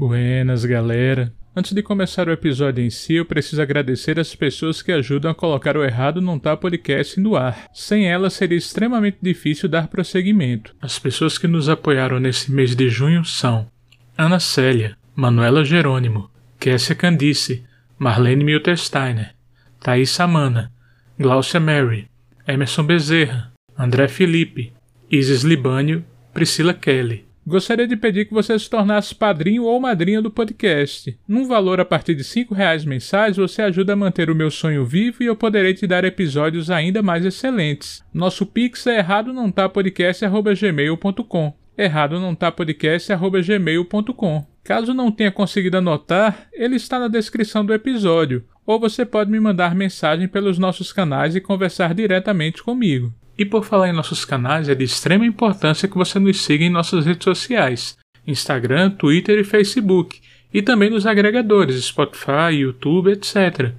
Buenas, galera. Antes de começar o episódio em si, eu preciso agradecer as pessoas que ajudam a colocar o Errado Não Tá podcast no ar. Sem elas seria extremamente difícil dar prosseguimento. As pessoas que nos apoiaram nesse mês de junho são Ana Célia, Manuela Jerônimo, Kessia Candice, Marlene Miltersteiner, Thaís Samana, Glaucia Mary, Emerson Bezerra, André Felipe, Isis Libânio, Priscila Kelly. Gostaria de pedir que você se tornasse padrinho ou madrinha do podcast. Num valor a partir de R$ reais mensais, você ajuda a manter o meu sonho vivo e eu poderei te dar episódios ainda mais excelentes. Nosso pix é errado não tá podcast@gmail.com. Errado não tá podcast@gmail.com. Caso não tenha conseguido anotar, ele está na descrição do episódio, ou você pode me mandar mensagem pelos nossos canais e conversar diretamente comigo. E por falar em nossos canais, é de extrema importância que você nos siga em nossas redes sociais: Instagram, Twitter e Facebook, e também nos agregadores Spotify, YouTube, etc.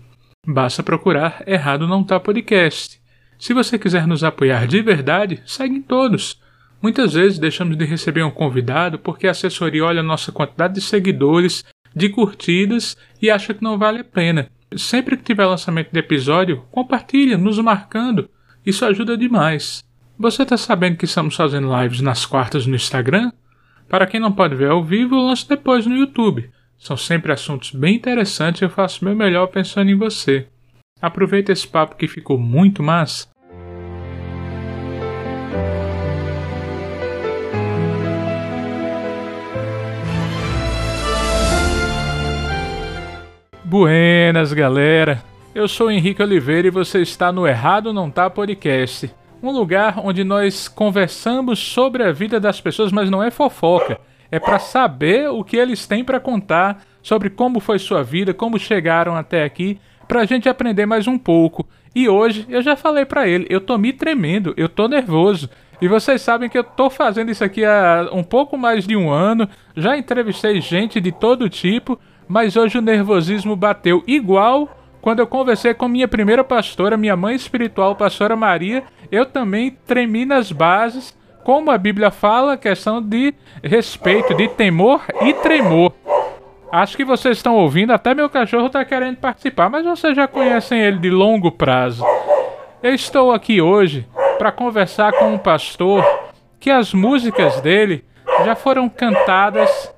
Basta procurar Errado Não Tá Podcast. Se você quiser nos apoiar de verdade, segue em todos. Muitas vezes deixamos de receber um convidado porque a assessoria olha a nossa quantidade de seguidores, de curtidas e acha que não vale a pena. Sempre que tiver lançamento de episódio, compartilha, nos marcando. Isso ajuda demais. Você está sabendo que estamos fazendo lives nas quartas no Instagram? Para quem não pode ver ao vivo, eu lanço depois no YouTube. São sempre assuntos bem interessantes e eu faço meu melhor pensando em você. Aproveita esse papo que ficou muito massa. Buenas, galera. Eu sou Henrique Oliveira e você está no Errado Não Tá Podcast. Um lugar onde nós conversamos sobre a vida das pessoas, mas não é fofoca. É para saber o que eles têm para contar sobre como foi sua vida, como chegaram até aqui, pra gente aprender mais um pouco. E hoje eu já falei para ele, eu tô me tremendo, eu tô nervoso. E vocês sabem que eu tô fazendo isso aqui há um pouco mais de um ano, já entrevistei gente de todo tipo, mas hoje o nervosismo bateu igual quando eu conversei com minha primeira pastora, minha mãe espiritual, pastora Maria, eu também tremi nas bases, como a Bíblia fala, questão de respeito, de temor e tremor. Acho que vocês estão ouvindo, até meu cachorro está querendo participar, mas vocês já conhecem ele de longo prazo. Eu estou aqui hoje para conversar com um pastor que as músicas dele já foram cantadas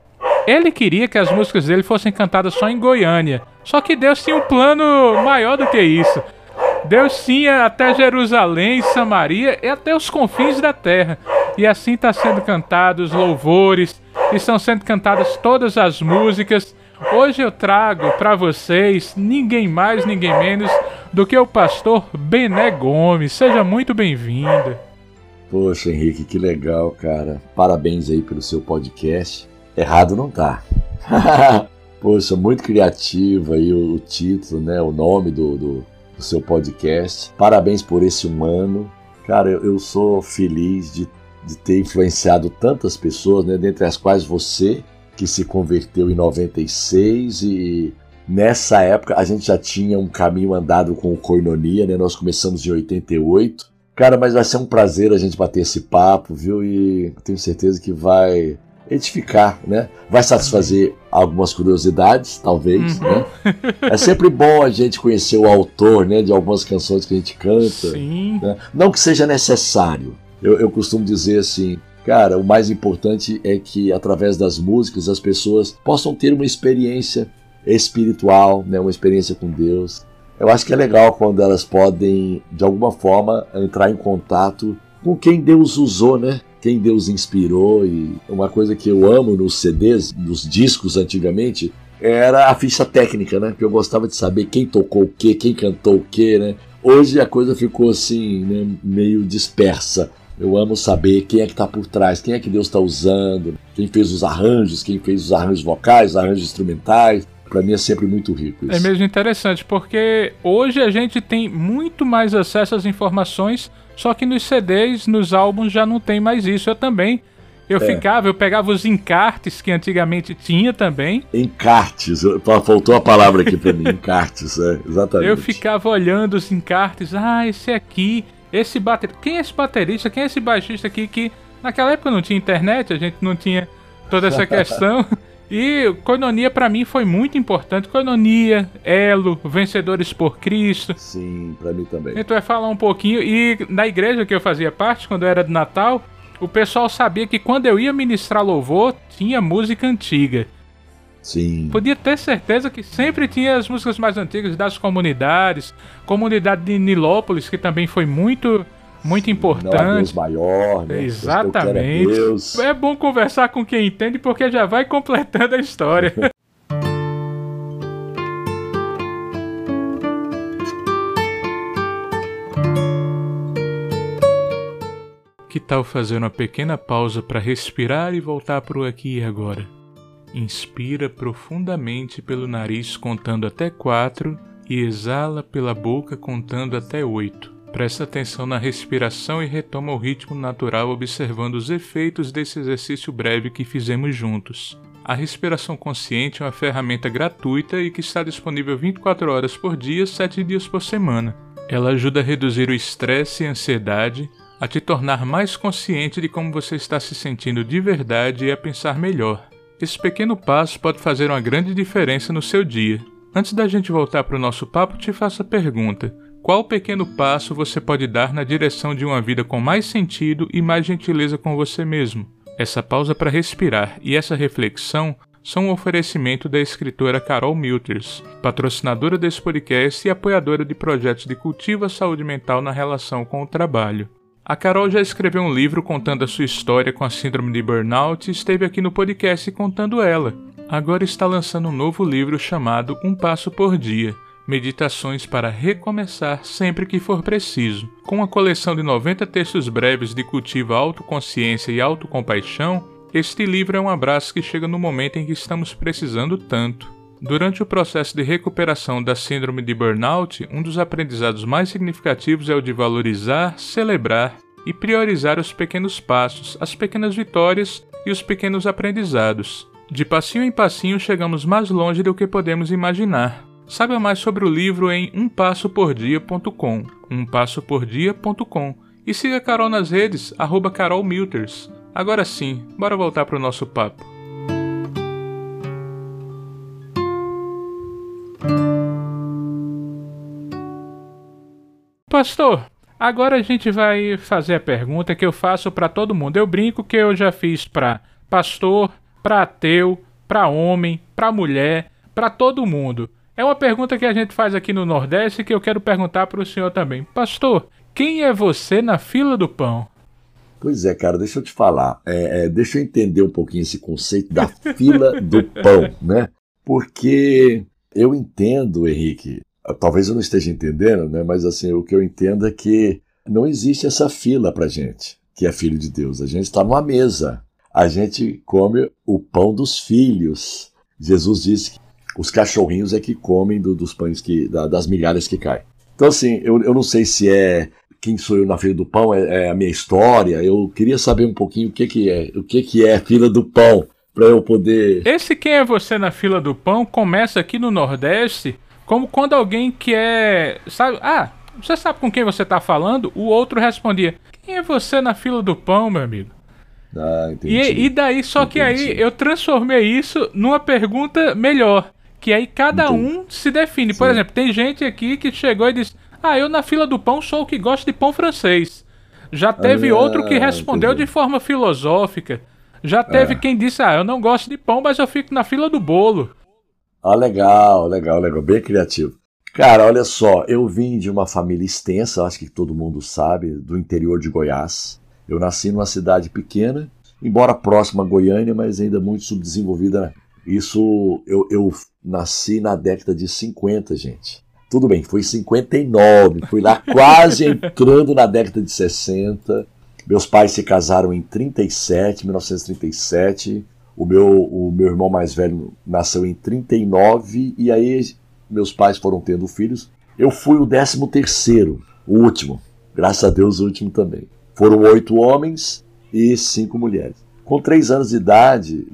ele queria que as músicas dele fossem cantadas só em Goiânia. Só que Deus tinha um plano maior do que isso. Deus tinha até Jerusalém, Samaria e até os confins da terra. E assim está sendo cantados louvores, estão sendo cantadas todas as músicas. Hoje eu trago para vocês ninguém mais, ninguém menos do que o pastor Bené Gomes. Seja muito bem-vindo. Poxa, Henrique, que legal, cara. Parabéns aí pelo seu podcast. Errado não tá. Poxa, muito criativo aí o, o, título, né? O nome do, do, do, seu podcast. Parabéns por esse humano. Cara, eu, eu sou feliz de, de ter influenciado tantas pessoas, né? Dentre as quais você, que se converteu em 96 e nessa época a gente já tinha um caminho andado com o Coinonia, né? Nós começamos em 88. Cara, mas vai ser um prazer a gente bater esse papo, viu? E tenho certeza que vai edificar, né? Vai satisfazer algumas curiosidades, talvez, uhum. né? É sempre bom a gente conhecer o autor, né, de algumas canções que a gente canta. Sim. Né? Não que seja necessário. Eu, eu costumo dizer assim, cara, o mais importante é que através das músicas as pessoas possam ter uma experiência espiritual, né, uma experiência com Deus. Eu acho que é legal quando elas podem, de alguma forma, entrar em contato com quem Deus usou, né? Quem Deus inspirou e uma coisa que eu amo nos CDs, nos discos antigamente, era a ficha técnica, né? Que eu gostava de saber quem tocou o quê, quem cantou o quê, né? Hoje a coisa ficou assim, né, meio dispersa. Eu amo saber quem é que está por trás, quem é que Deus está usando, quem fez os arranjos, quem fez os arranjos vocais, os arranjos instrumentais. Para mim é sempre muito rico isso. É mesmo interessante, porque hoje a gente tem muito mais acesso às informações só que nos CDs, nos álbuns já não tem mais isso. Eu também. Eu é. ficava, eu pegava os encartes que antigamente tinha também. Encartes, faltou a palavra aqui pra mim, encartes, é, exatamente. Eu ficava olhando os encartes, ah, esse aqui, esse baterista, quem é esse baterista, quem é esse baixista aqui que naquela época não tinha internet, a gente não tinha toda essa questão. E Coinonia para mim foi muito importante. Coinonia, Elo, Vencedores por Cristo. Sim, para mim também. Gente vai falar um pouquinho. E na igreja que eu fazia parte, quando era de Natal, o pessoal sabia que quando eu ia ministrar louvor, tinha música antiga. Sim. Podia ter certeza que sempre tinha as músicas mais antigas das comunidades, comunidade de Nilópolis, que também foi muito muito importante. Não Deus maior, né? Exatamente. É, é bom conversar com quem entende porque já vai completando a história. que tal fazer uma pequena pausa para respirar e voltar para o aqui e agora? Inspira profundamente pelo nariz contando até quatro e exala pela boca contando até oito. Presta atenção na respiração e retoma o ritmo natural observando os efeitos desse exercício breve que fizemos juntos. A respiração consciente é uma ferramenta gratuita e que está disponível 24 horas por dia, 7 dias por semana. Ela ajuda a reduzir o estresse e a ansiedade, a te tornar mais consciente de como você está se sentindo de verdade e a pensar melhor. Esse pequeno passo pode fazer uma grande diferença no seu dia. Antes da gente voltar para o nosso papo, te faço a pergunta: qual pequeno passo você pode dar na direção de uma vida com mais sentido e mais gentileza com você mesmo? Essa pausa para respirar e essa reflexão são um oferecimento da escritora Carol Milters, patrocinadora desse podcast e apoiadora de projetos de cultivo à saúde mental na relação com o trabalho. A Carol já escreveu um livro contando a sua história com a síndrome de burnout e esteve aqui no podcast contando ela. Agora está lançando um novo livro chamado Um Passo por Dia Meditações para recomeçar sempre que for preciso. Com uma coleção de 90 textos breves de cultivo autoconsciência e autocompaixão, este livro é um abraço que chega no momento em que estamos precisando tanto. Durante o processo de recuperação da síndrome de burnout, um dos aprendizados mais significativos é o de valorizar, celebrar e priorizar os pequenos passos, as pequenas vitórias e os pequenos aprendizados. De passinho em passinho chegamos mais longe do que podemos imaginar. Saiba mais sobre o livro em umpassopordia.com, umpassopordia.com e siga Carol nas redes, arroba Carol Milters. Agora sim, bora voltar para o nosso papo. Pastor, agora a gente vai fazer a pergunta que eu faço para todo mundo. Eu brinco que eu já fiz para pastor, para ateu, para homem, para mulher, para todo mundo. É uma pergunta que a gente faz aqui no Nordeste que eu quero perguntar para o senhor também. Pastor, quem é você na fila do pão? Pois é, cara, deixa eu te falar. É, é, deixa eu entender um pouquinho esse conceito da fila do pão, né? Porque eu entendo, Henrique, talvez eu não esteja entendendo, né? Mas assim, o que eu entendo é que não existe essa fila para gente, que é filho de Deus. A gente está numa mesa, a gente come o pão dos filhos. Jesus disse que os cachorrinhos é que comem do, dos pães que, da, das migalhas que caem. Então assim, eu, eu não sei se é quem sou eu na fila do pão, é, é, a minha história. Eu queria saber um pouquinho o que que é, o que que é fila do pão para eu poder. Esse quem é você na fila do pão começa aqui no Nordeste como quando alguém quer. Sabe, ah, você sabe com quem você tá falando? O outro respondia: Quem é você na fila do pão, meu amigo? Ah, entendi. E, e daí, só entendi. que aí eu transformei isso numa pergunta melhor. Que aí cada um se define. Sim. Por exemplo, tem gente aqui que chegou e disse: Ah, eu na fila do pão sou o que gosta de pão francês. Já teve ah, outro que respondeu entendi. de forma filosófica. Já teve é. quem disse: Ah, eu não gosto de pão, mas eu fico na fila do bolo. Ah, legal, legal, legal, bem criativo. Cara, olha só, eu vim de uma família extensa, acho que todo mundo sabe, do interior de Goiás. Eu nasci numa cidade pequena, embora próxima a Goiânia, mas ainda muito subdesenvolvida. Isso eu, eu nasci na década de 50, gente. Tudo bem, foi 59, fui lá quase entrando na década de 60. Meus pais se casaram em 37, 1937. O meu, o meu irmão mais velho nasceu em 39 e aí meus pais foram tendo filhos. Eu fui o 13 terceiro, o último. Graças a Deus, o último também. Foram oito homens e cinco mulheres. Com três anos de idade,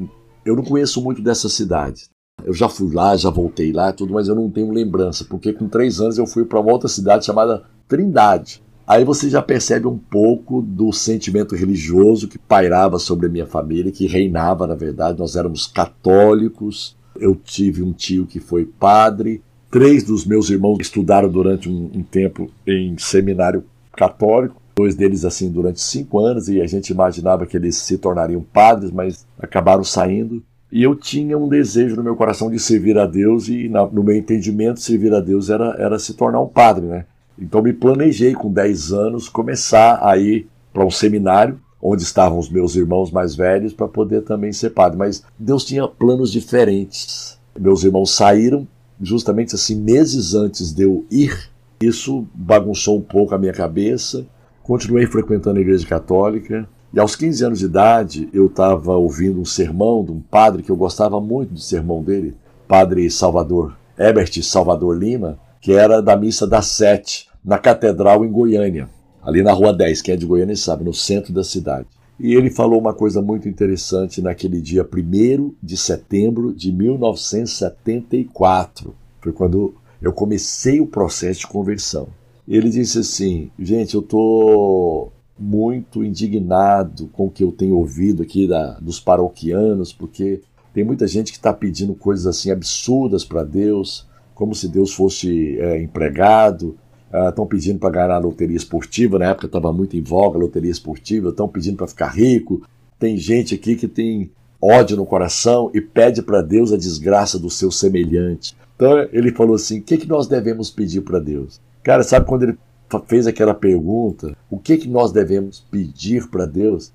eu não conheço muito dessa cidade. Eu já fui lá, já voltei lá, tudo, mas eu não tenho lembrança, porque com três anos eu fui para uma outra cidade chamada Trindade. Aí você já percebe um pouco do sentimento religioso que pairava sobre a minha família, que reinava, na verdade. Nós éramos católicos. Eu tive um tio que foi padre. Três dos meus irmãos estudaram durante um, um tempo em seminário católico. Dois deles, assim, durante cinco anos. E a gente imaginava que eles se tornariam padres, mas acabaram saindo. E eu tinha um desejo no meu coração de servir a Deus. E no meu entendimento, servir a Deus era, era se tornar um padre, né? Então me planejei com 10 anos começar a ir para um seminário onde estavam os meus irmãos mais velhos para poder também ser padre. Mas Deus tinha planos diferentes. Meus irmãos saíram justamente assim meses antes de eu ir. Isso bagunçou um pouco a minha cabeça. Continuei frequentando a igreja católica. E aos 15 anos de idade, eu estava ouvindo um sermão de um padre que eu gostava muito do sermão dele, Padre Salvador, Herbert Salvador Lima, que era da missa das sete na Catedral em Goiânia, ali na Rua 10, quem é de Goiânia sabe, no centro da cidade. E ele falou uma coisa muito interessante naquele dia 1 de setembro de 1974. Foi quando eu comecei o processo de conversão. Ele disse assim: gente, eu estou muito indignado com o que eu tenho ouvido aqui da, dos paroquianos, porque tem muita gente que está pedindo coisas assim absurdas para Deus, como se Deus fosse é, empregado, estão uh, pedindo para ganhar a loteria esportiva, na época estava muito em voga a loteria esportiva, estão pedindo para ficar rico. Tem gente aqui que tem ódio no coração e pede para Deus a desgraça do seu semelhante. Então ele falou assim: o que, que nós devemos pedir para Deus? Cara, sabe quando ele fez aquela pergunta, o que, que nós devemos pedir para Deus?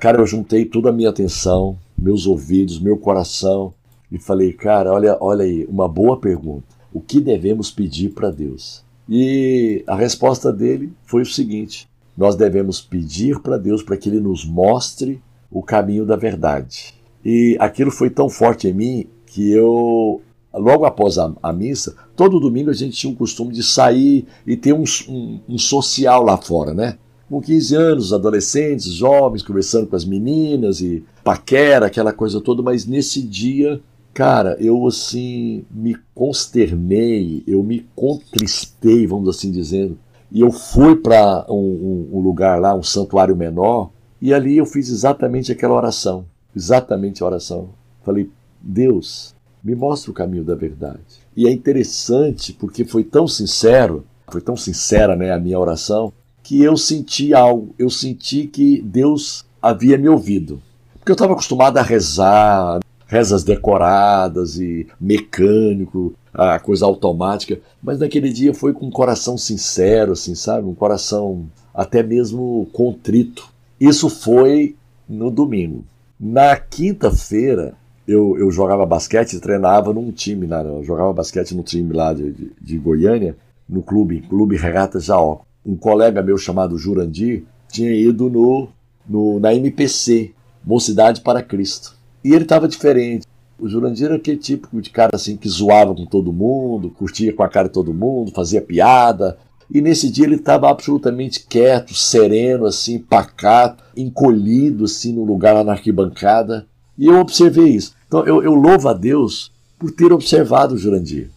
Cara, eu juntei toda a minha atenção, meus ouvidos, meu coração e falei, cara, olha, olha aí, uma boa pergunta. O que devemos pedir para Deus? E a resposta dele foi o seguinte: nós devemos pedir para Deus para que ele nos mostre o caminho da verdade. E aquilo foi tão forte em mim que eu, logo após a, a missa, todo domingo a gente tinha o costume de sair e ter um, um, um social lá fora, né? Com 15 anos, adolescentes, jovens, conversando com as meninas e paquera, aquela coisa toda, mas nesse dia Cara, eu assim me consternei, eu me contristei, vamos assim dizendo. E eu fui para um, um, lugar lá, um santuário menor, e ali eu fiz exatamente aquela oração. Exatamente a oração. Falei, Deus, me mostra o caminho da verdade. E é interessante porque foi tão sincero, foi tão sincera né, a minha oração, que eu senti algo, eu senti que Deus havia me ouvido. Porque eu estava acostumado a rezar, rezas decoradas e mecânico, a coisa automática, mas naquele dia foi com um coração sincero, assim, sabe? Um coração até mesmo contrito. Isso foi no domingo. Na quinta-feira, eu, eu jogava basquete treinava num time, lá, eu jogava basquete no time lá de, de, de Goiânia, no clube, Clube Regata Jaó. Um colega meu chamado Jurandir tinha ido no, no, na MPC, Mocidade para Cristo. E ele estava diferente. O Jurandir era aquele tipo de cara assim que zoava com todo mundo, curtia com a cara de todo mundo, fazia piada. E nesse dia ele estava absolutamente quieto, sereno, assim, pacato, encolhido assim no lugar lá na arquibancada. E eu observei isso. Então eu, eu louvo a Deus por ter observado o Jurandir.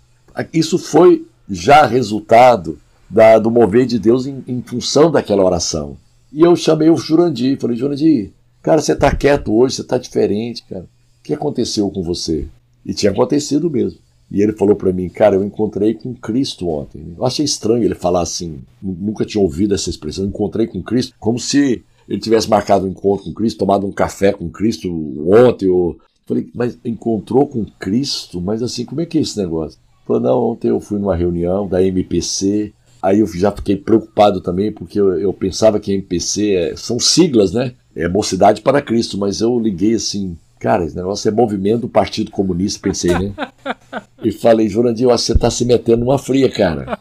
Isso foi já resultado da, do mover de Deus em, em função daquela oração. E eu chamei o Jurandir, falei, Jurandir, Cara, você está quieto hoje, você está diferente, cara. O que aconteceu com você? E tinha acontecido mesmo. E ele falou para mim, cara, eu encontrei com Cristo ontem. Eu achei estranho ele falar assim, nunca tinha ouvido essa expressão, encontrei com Cristo, como se ele tivesse marcado um encontro com Cristo, tomado um café com Cristo ontem. Ou... Falei, mas encontrou com Cristo? Mas assim, como é que é esse negócio? Falou, não, ontem eu fui numa reunião da MPC, aí eu já fiquei preocupado também, porque eu, eu pensava que MPC é, são siglas, né? é Mocidade para Cristo, mas eu liguei assim, cara, esse negócio é movimento do Partido Comunista, pensei, né? e falei, Jurandir, você está se metendo numa fria, cara.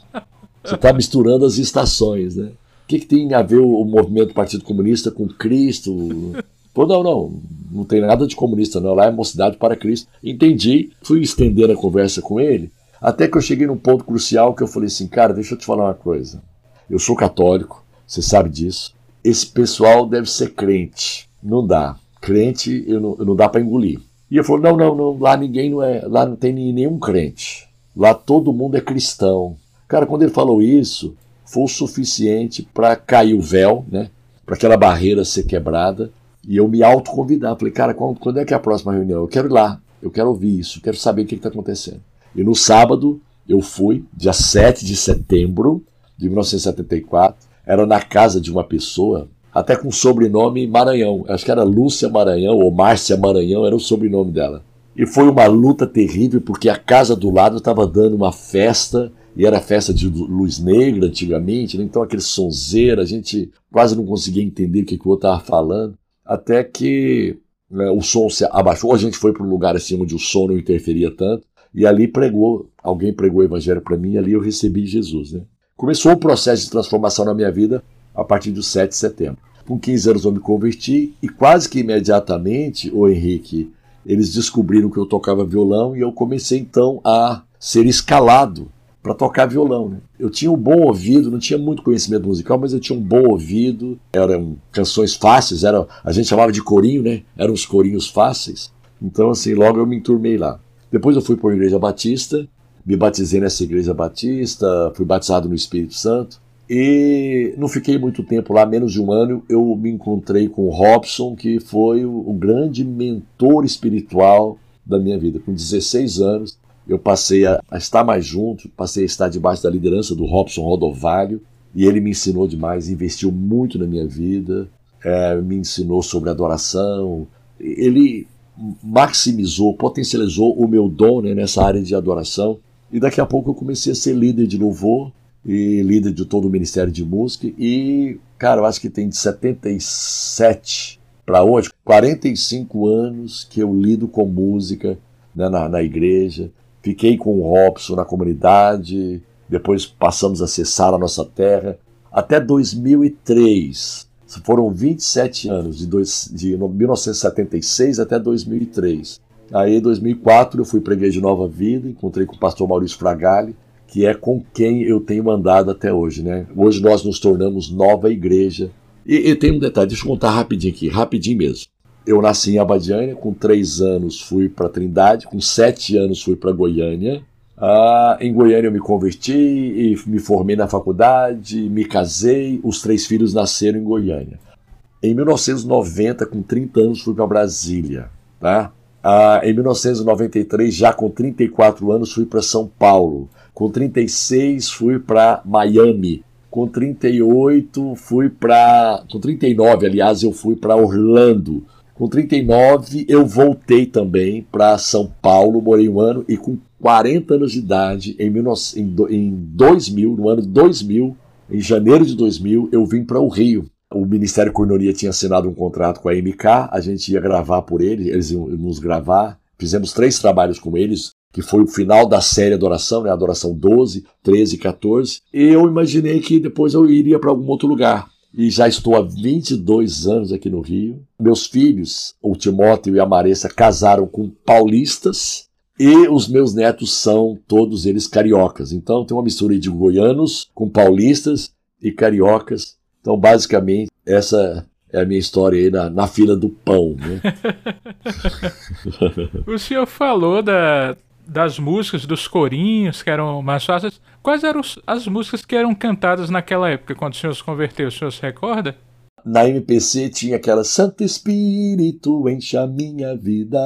Você está misturando as estações, né? O que, que tem a ver o movimento do Partido Comunista com Cristo? Pô, não, não, não tem nada de comunista, não. Lá é Mocidade para Cristo. Entendi, fui estender a conversa com ele, até que eu cheguei num ponto crucial que eu falei assim, cara, deixa eu te falar uma coisa. Eu sou católico, você sabe disso esse pessoal deve ser crente. Não dá. Crente eu não, não dá para engolir. E ele falou: não, não, não, lá ninguém não é, lá não tem nenhum crente. Lá todo mundo é cristão. Cara, quando ele falou isso, foi o suficiente para cair o véu, né? Para aquela barreira ser quebrada e eu me autoconvidar. Falei, cara, quando, quando, é que é a próxima reunião? Eu quero ir lá, eu quero ouvir isso, quero saber o que está acontecendo. E no sábado eu fui, dia 7 de setembro de 1974, era na casa de uma pessoa, até com sobrenome Maranhão. Acho que era Lúcia Maranhão ou Márcia Maranhão, era o sobrenome dela. E foi uma luta terrível porque a casa do lado estava dando uma festa e era festa de luz negra antigamente, né? então aquele sonzeiro, a gente quase não conseguia entender o que, que o outro estava falando, até que né, o som se abaixou, a gente foi para um lugar assim onde o som não interferia tanto, e ali pregou, alguém pregou o evangelho para mim, e ali eu recebi Jesus. Né? Começou o processo de transformação na minha vida a partir do 7 de setembro. Com 15 anos eu me converti e quase que imediatamente, o Henrique, eles descobriram que eu tocava violão e eu comecei então a ser escalado para tocar violão. Né? Eu tinha um bom ouvido, não tinha muito conhecimento musical, mas eu tinha um bom ouvido. Eram canções fáceis, era, a gente chamava de corinho, né? Eram os corinhos fáceis. Então, assim, logo eu me enturmei lá. Depois eu fui para a Igreja Batista, me batizei nessa Igreja Batista, fui batizado no Espírito Santo. E não fiquei muito tempo lá, menos de um ano, eu me encontrei com o Robson, que foi o, grande mentor espiritual da minha vida. Com 16 anos, eu passei a, estar mais junto, passei a estar debaixo da liderança do Robson Rodovalho, e ele me ensinou demais, investiu muito na minha vida, é, me ensinou sobre adoração. Ele maximizou, potencializou o meu dom né, nessa área de adoração. E daqui a pouco eu comecei a ser líder de louvor e líder de todo o Ministério de Música. E, cara, eu acho que tem de 77 para hoje, 45 anos que eu lido com música né, na, na igreja. Fiquei com o Robson na comunidade, depois passamos a acessar a nossa terra. Até 2003, foram 27 anos, de, dois, de 1976 até 2003. Aí, em 2004, eu fui para a Igreja Nova Vida, encontrei com o pastor Maurício Fragali, que é com quem eu tenho andado até hoje. Né? Hoje nós nos tornamos nova igreja. E, e tem um detalhe, deixa eu contar rapidinho aqui, rapidinho mesmo. Eu nasci em Abadiânia, com três anos fui para Trindade, com sete anos fui para Goiânia. Ah, em Goiânia eu me converti e me formei na faculdade, me casei, os três filhos nasceram em Goiânia. Em 1990, com 30 anos, fui para Brasília. Tá? Ah, em 1993, já com 34 anos, fui para São Paulo. Com 36, fui para Miami. Com 38, fui para. Com 39, aliás, eu fui para Orlando. Com 39, eu voltei também para São Paulo, morei um ano, e com 40 anos de idade, em, 19, em 2000, no ano 2000, em janeiro de 2000, eu vim para o Rio. O Ministério Cornoria tinha assinado um contrato com a MK, a gente ia gravar por eles, eles iam nos gravar. Fizemos três trabalhos com eles, que foi o final da série Adoração, né? Adoração 12, 13 e 14. E eu imaginei que depois eu iria para algum outro lugar e já estou há 22 anos aqui no Rio. Meus filhos, o Timóteo e a Maressa, casaram com paulistas e os meus netos são todos eles cariocas. Então tem uma mistura de goianos com paulistas e cariocas. Então, basicamente, essa é a minha história aí na, na fila do pão. Né? o senhor falou da, das músicas, dos corinhos que eram mais fáceis. Quais eram as músicas que eram cantadas naquela época, quando o senhor se converteu? O senhor se recorda? Na MPC tinha aquela Santo Espírito encha minha vida,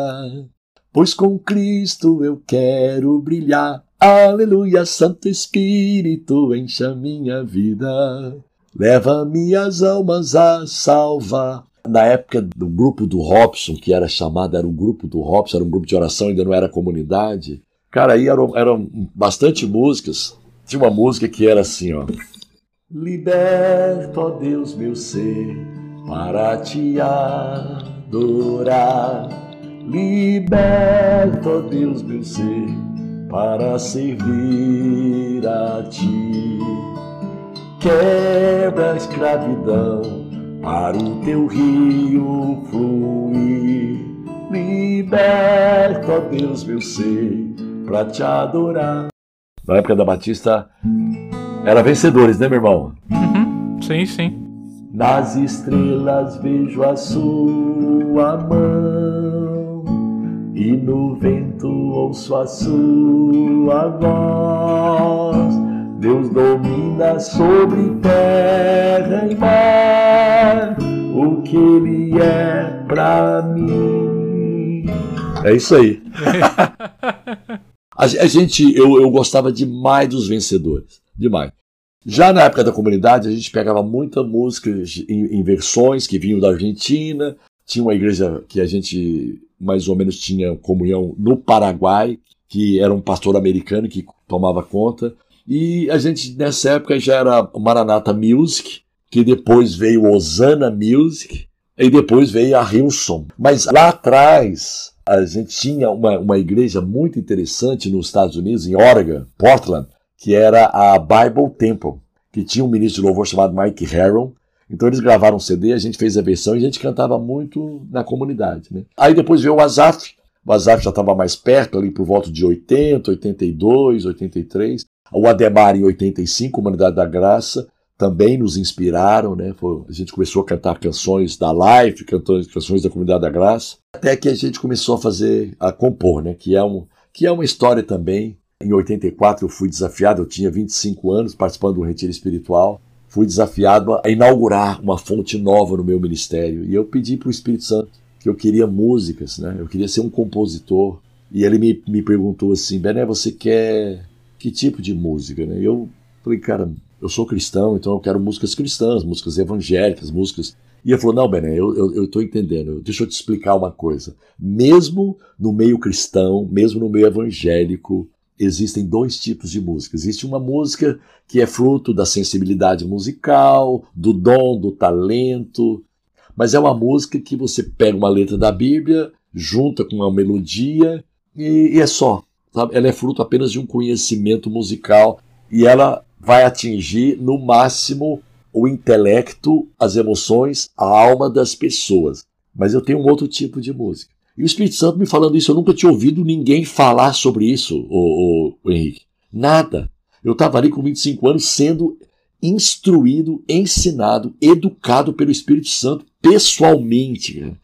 pois com Cristo eu quero brilhar. Aleluia, Santo Espírito encha minha vida, leva minhas almas a salvar na época do grupo do Robson, que era chamado, era o grupo do Robson, era um grupo de oração, ainda não era comunidade. Cara, aí eram, eram bastante músicas. Tinha uma música que era assim, ó. Liberto, ó Deus, meu ser, para te adorar. Liberto, ó Deus, meu ser, para servir a ti. Quebra a escravidão para o teu rio fluir. Liberta, ó Deus, meu ser, para te adorar. Na época da Batista, era vencedores, né, meu irmão? Uhum. Sim, sim. Nas estrelas vejo a sua mão, e no vento ouço a sua voz Deus domina sobre terra e mar, o que Ele é pra mim. É isso aí. a, gente, eu, eu gostava demais dos vencedores, demais. Já na época da comunidade, a gente pegava muita música em, em versões que vinham da Argentina. Tinha uma igreja que a gente mais ou menos tinha comunhão no Paraguai, que era um pastor americano que tomava conta. E a gente, nessa época, já era Maranata Music, que depois veio Osana Music, e depois veio a Hilson. Mas lá atrás, a gente tinha uma, uma igreja muito interessante nos Estados Unidos, em Oregon, Portland, que era a Bible Temple, que tinha um ministro de louvor chamado Mike Harron. Então eles gravaram um CD, a gente fez a versão e a gente cantava muito na comunidade. Né? Aí depois veio o Azaf, o Azaf já estava mais perto, ali por volta de 80, 82, 83. O Ademar em 85, Humanidade da Graça, também nos inspiraram, né? A gente começou a cantar canções da Life, canções, canções da Comunidade da Graça, até que a gente começou a fazer, a compor, né? Que é, um, que é uma história também. Em 84 eu fui desafiado, eu tinha 25 anos, participando de um retiro espiritual. Fui desafiado a inaugurar uma fonte nova no meu ministério. E eu pedi para o Espírito Santo que eu queria músicas, né? Eu queria ser um compositor. E ele me, me perguntou assim, Bené, você quer que tipo de música, né? Eu falei, cara, eu sou cristão, então eu quero músicas cristãs, músicas evangélicas, músicas. E ele falou, não, Bené, eu, tô entendendo, deixa eu te explicar uma coisa. Mesmo no meio cristão, mesmo no meio evangélico, existem dois tipos de música. Existe uma música que é fruto da sensibilidade musical, do dom, do talento, mas é uma música que você pega uma letra da Bíblia, junta com uma melodia e, e é só. Sabe? Ela é fruto apenas de um conhecimento musical e ela vai atingir no máximo o intelecto, as emoções, a alma das pessoas. Mas eu tenho um outro tipo de música. E o Espírito Santo me falando isso, eu nunca tinha ouvido ninguém falar sobre isso, o, o, o Henrique. Nada. Eu estava ali com 25 anos sendo instruído, ensinado, educado pelo Espírito Santo pessoalmente.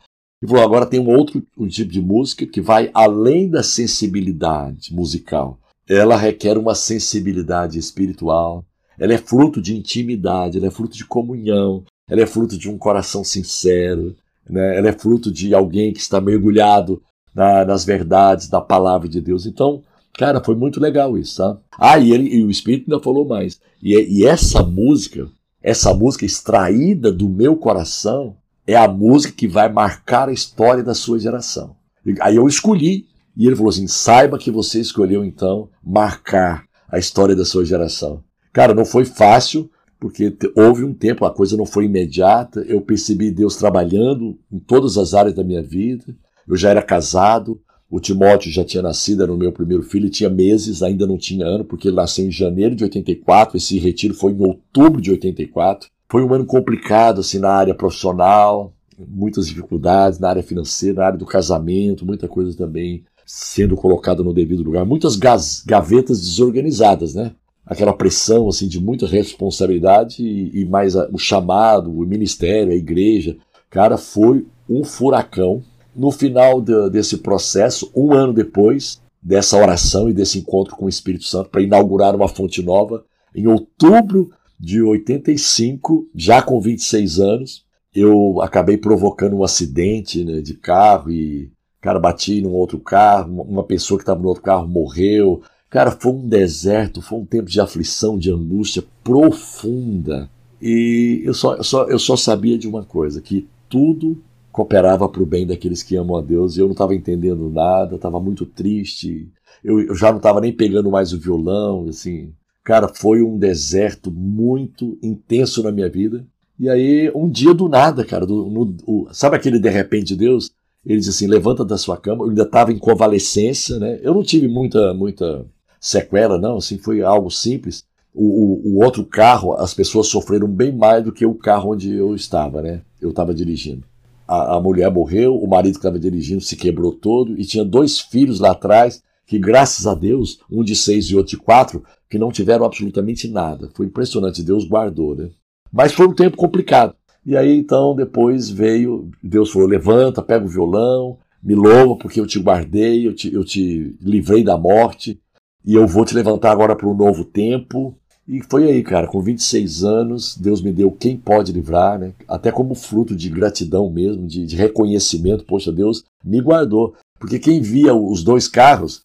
E falou: agora tem um outro um tipo de música que vai além da sensibilidade musical. Ela requer uma sensibilidade espiritual. Ela é fruto de intimidade, ela é fruto de comunhão, ela é fruto de um coração sincero, né? ela é fruto de alguém que está mergulhado na, nas verdades da palavra de Deus. Então, cara, foi muito legal isso, tá? Ah, e, ele, e o Espírito ainda falou mais. E, e essa música, essa música extraída do meu coração, é a música que vai marcar a história da sua geração. Aí eu escolhi, e ele falou assim: saiba que você escolheu então marcar a história da sua geração. Cara, não foi fácil, porque houve um tempo, a coisa não foi imediata. Eu percebi Deus trabalhando em todas as áreas da minha vida. Eu já era casado, o Timóteo já tinha nascido, era o meu primeiro filho, tinha meses, ainda não tinha ano, porque ele nasceu em janeiro de 84, esse retiro foi em outubro de 84. Foi um ano complicado assim na área profissional, muitas dificuldades na área financeira, na área do casamento, muita coisa também sendo colocada no devido lugar, muitas gavetas desorganizadas, né? Aquela pressão assim de muita responsabilidade e, e mais a, o chamado, o ministério, a igreja, cara, foi um furacão. No final de, desse processo, um ano depois dessa oração e desse encontro com o Espírito Santo para inaugurar uma fonte nova, em outubro de 85, já com 26 anos, eu acabei provocando um acidente né, de carro e, cara, bati num outro carro, uma pessoa que estava no outro carro morreu. Cara, foi um deserto, foi um tempo de aflição, de angústia profunda. E eu só, eu só, eu só sabia de uma coisa, que tudo cooperava para o bem daqueles que amam a Deus. E eu não estava entendendo nada, estava muito triste. Eu, eu já não estava nem pegando mais o violão, assim. Cara, foi um deserto muito intenso na minha vida. E aí, um dia do nada, cara, do, no, o, sabe aquele de repente de Deus? Ele disse assim: levanta da sua cama. Eu ainda estava em convalescência, né? Eu não tive muita, muita sequela, não. Assim, foi algo simples. O, o, o, outro carro, as pessoas sofreram bem mais do que o carro onde eu estava, né? Eu estava dirigindo. A, a mulher morreu, o marido que estava dirigindo se quebrou todo e tinha dois filhos lá atrás que, graças a Deus, um de seis e outro de quatro, que não tiveram absolutamente nada. Foi impressionante, Deus guardou, né? Mas foi um tempo complicado. E aí então depois veio, Deus falou: levanta, pega o violão, me louva porque eu te guardei, eu te, eu te livrei da morte e eu vou te levantar agora para um novo tempo. E foi aí, cara, com 26 anos, Deus me deu quem pode livrar, né? Até como fruto de gratidão mesmo, de, de reconhecimento. Poxa, Deus me guardou. Porque quem via os dois carros,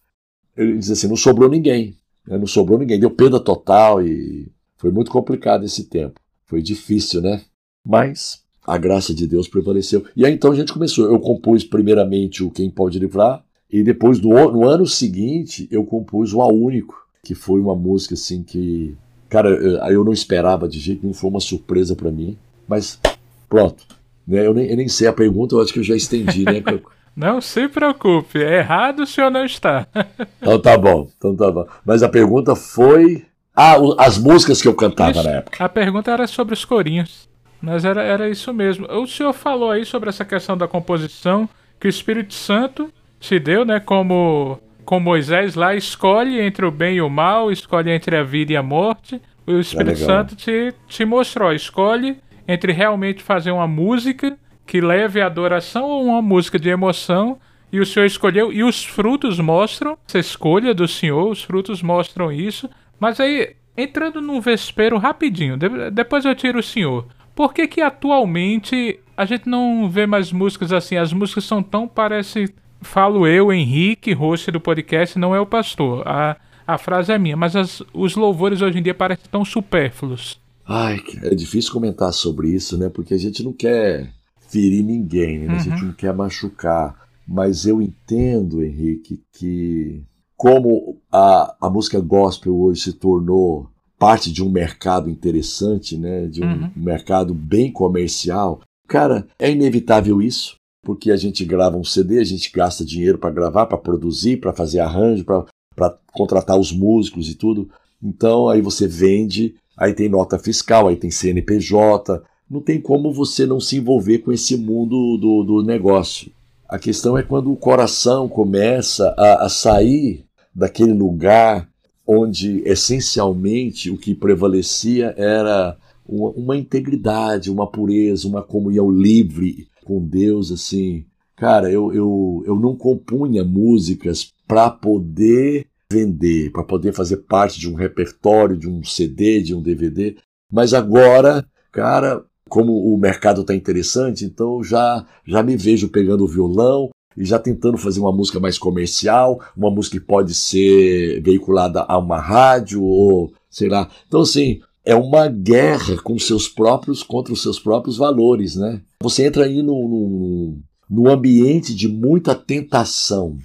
ele dizia assim: não sobrou ninguém. Né? Não sobrou ninguém. Deu perda total e foi muito complicado esse tempo. Foi difícil, né? Mas a graça de Deus prevaleceu. E aí então a gente começou. Eu compus primeiramente o Quem Pode Livrar, e depois, no, no ano seguinte, eu compus o A Único, que foi uma música assim que Cara, eu não esperava de jeito nenhum, foi uma surpresa para mim. Mas pronto. Né? Eu, nem, eu nem sei a pergunta, eu acho que eu já estendi, né? não se preocupe, é errado o senhor não está. então tá bom, então tá bom. Mas a pergunta foi. Ah, as músicas que eu cantava isso, na época. A pergunta era sobre os corinhos. Mas era, era isso mesmo. O senhor falou aí sobre essa questão da composição, que o Espírito Santo te deu, né, como com Moisés lá, escolhe entre o bem e o mal, escolhe entre a vida e a morte. O Espírito é Santo te, te mostrou, escolhe entre realmente fazer uma música que leve a adoração ou uma música de emoção. E o Senhor escolheu, e os frutos mostram essa escolha do Senhor, os frutos mostram isso. Mas aí, entrando num vespeiro rapidinho, de, depois eu tiro o Senhor. Por que que atualmente a gente não vê mais músicas assim? As músicas são tão, parece, falo eu, Henrique, host do podcast, não é o pastor. A, a frase é minha, mas as, os louvores hoje em dia parecem tão supérfluos. Ai, é difícil comentar sobre isso, né? Porque a gente não quer ferir ninguém, né? Uhum. a gente uhum. não quer machucar. Mas eu entendo, Henrique, que como a, a música gospel hoje se tornou parte de um mercado interessante, né? De um uhum. mercado bem comercial, cara, é inevitável isso porque a gente grava um CD, a gente gasta dinheiro para gravar, para produzir, para fazer arranjo, para contratar os músicos e tudo. Então aí você vende, aí tem nota fiscal, aí tem CNPJ. Não tem como você não se envolver com esse mundo do, do negócio. A questão é quando o coração começa a, a sair daquele lugar onde essencialmente o que prevalecia era uma, uma integridade, uma pureza, uma comunhão livre com Deus, assim. Cara, eu, eu, eu não compunha músicas para poder vender, para poder fazer parte de um repertório, de um CD, de um DVD. Mas agora, cara, como o mercado está interessante, então já já me vejo pegando o violão e já tentando fazer uma música mais comercial, uma música que pode ser veiculada a uma rádio ou sei lá. Então assim, é uma guerra com seus próprios contra os seus próprios valores, né? Você entra aí num, num ambiente de muita tentação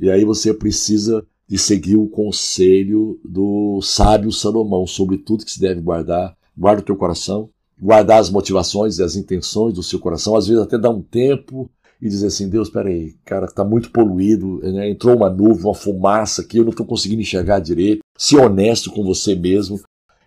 e aí você precisa de seguir o conselho do sábio Salomão sobre tudo que se deve guardar. Guarda o teu coração, guardar as motivações e as intenções do seu coração. Às vezes até dar um tempo e dizer assim, Deus, peraí, cara, tá muito poluído, né? entrou uma nuvem, uma fumaça aqui, eu não estou conseguindo enxergar direito. Ser honesto com você mesmo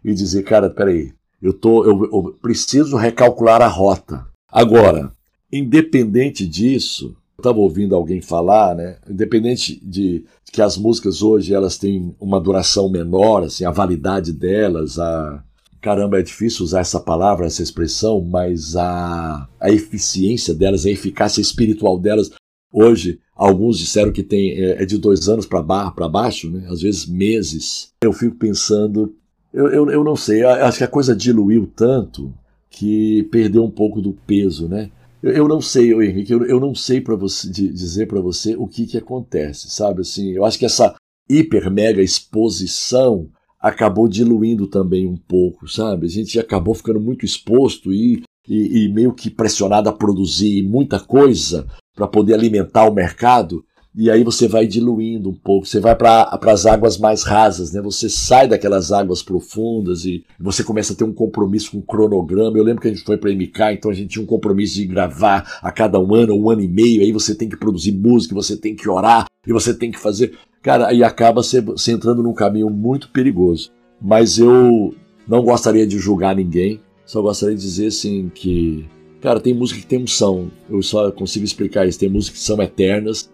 e dizer, cara, peraí, eu, eu, eu preciso recalcular a rota. Agora, independente disso, eu estava ouvindo alguém falar, né? Independente de que as músicas hoje elas têm uma duração menor, assim, a validade delas, a caramba, é difícil usar essa palavra, essa expressão, mas a, a eficiência delas, a eficácia espiritual delas, hoje, alguns disseram que tem, é, é de dois anos para baixo, né? às vezes meses. Eu fico pensando eu, eu, eu não sei, acho que a coisa diluiu tanto que perdeu um pouco do peso, né? Eu, eu não sei, eu, Henrique, eu, eu não sei para você dizer para você o que que acontece, sabe? Assim, eu acho que essa hiper mega exposição acabou diluindo também um pouco, sabe? A gente acabou ficando muito exposto e, e, e meio que pressionado a produzir muita coisa para poder alimentar o mercado e aí você vai diluindo um pouco, você vai para as águas mais rasas, né? Você sai daquelas águas profundas e você começa a ter um compromisso com o cronograma. Eu lembro que a gente foi para MK, então a gente tinha um compromisso de gravar a cada um ano, um ano e meio. Aí você tem que produzir música, você tem que orar e você tem que fazer. Cara, aí acaba você, você entrando num caminho muito perigoso. Mas eu não gostaria de julgar ninguém, só gostaria de dizer assim que, cara, tem música que tem unção. Eu só consigo explicar isso. Tem músicas que são eternas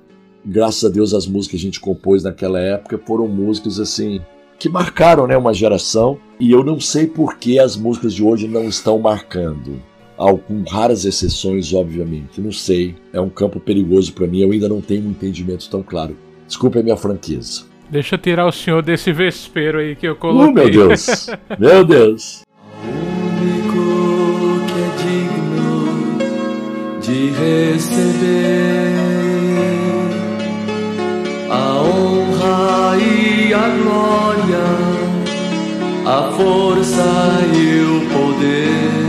graças a Deus as músicas que a gente compôs naquela época foram músicas assim que marcaram né, uma geração e eu não sei por que as músicas de hoje não estão marcando. Com raras exceções, obviamente. Não sei. É um campo perigoso para mim. Eu ainda não tenho um entendimento tão claro. Desculpe a minha franqueza. Deixa eu tirar o senhor desse vespeiro aí que eu coloquei. Oh, meu Deus! meu Deus! O único que é digno de receber a honra e a glória, a força e o poder.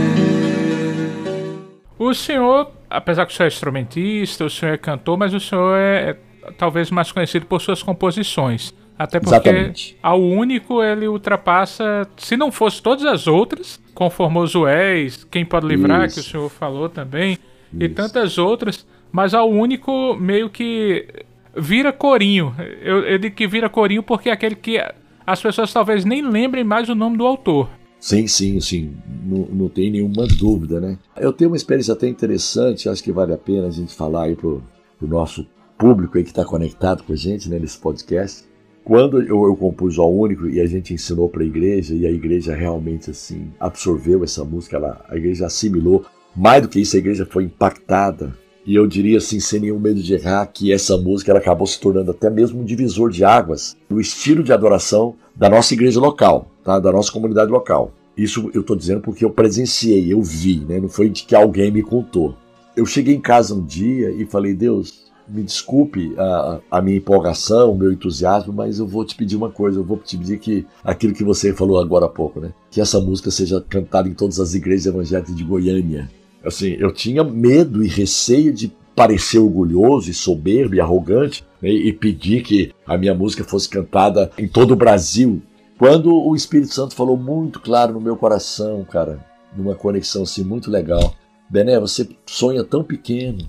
O senhor, apesar que o senhor é instrumentista, o senhor é cantor, mas o senhor é, é talvez mais conhecido por suas composições. Até porque Exatamente. ao único ele ultrapassa, se não fosse todas as outras, com Formoso És, Quem Pode Livrar, Isso. que o senhor falou também, e Isso. tantas outras, mas ao único meio que vira corinho. Eu, eu digo que vira corinho porque é aquele que as pessoas talvez nem lembrem mais o nome do autor. Sim, sim, sim. Não, não tem nenhuma dúvida, né? Eu tenho uma experiência até interessante, acho que vale a pena a gente falar aí pro, pro nosso público aí que está conectado com a gente, né, nesse podcast. Quando eu, eu compus o Único e a gente ensinou para a igreja, e a igreja realmente, assim, absorveu essa música, ela, a igreja assimilou. Mais do que isso, a igreja foi impactada. E eu diria, assim, sem nenhum medo de errar, que essa música ela acabou se tornando até mesmo um divisor de águas no estilo de adoração da nossa igreja local, tá? da nossa comunidade local. Isso eu estou dizendo porque eu presenciei, eu vi, né? não foi de que alguém me contou. Eu cheguei em casa um dia e falei, Deus, me desculpe a, a minha empolgação, o meu entusiasmo, mas eu vou te pedir uma coisa, eu vou te pedir que aquilo que você falou agora há pouco, né? Que essa música seja cantada em todas as igrejas evangélicas de Goiânia. Assim, eu tinha medo e receio de parecer orgulhoso e soberbo e arrogante né, e pedir que a minha música fosse cantada em todo o Brasil. Quando o Espírito Santo falou muito claro no meu coração, cara, numa conexão assim muito legal. Bené, você sonha tão pequeno,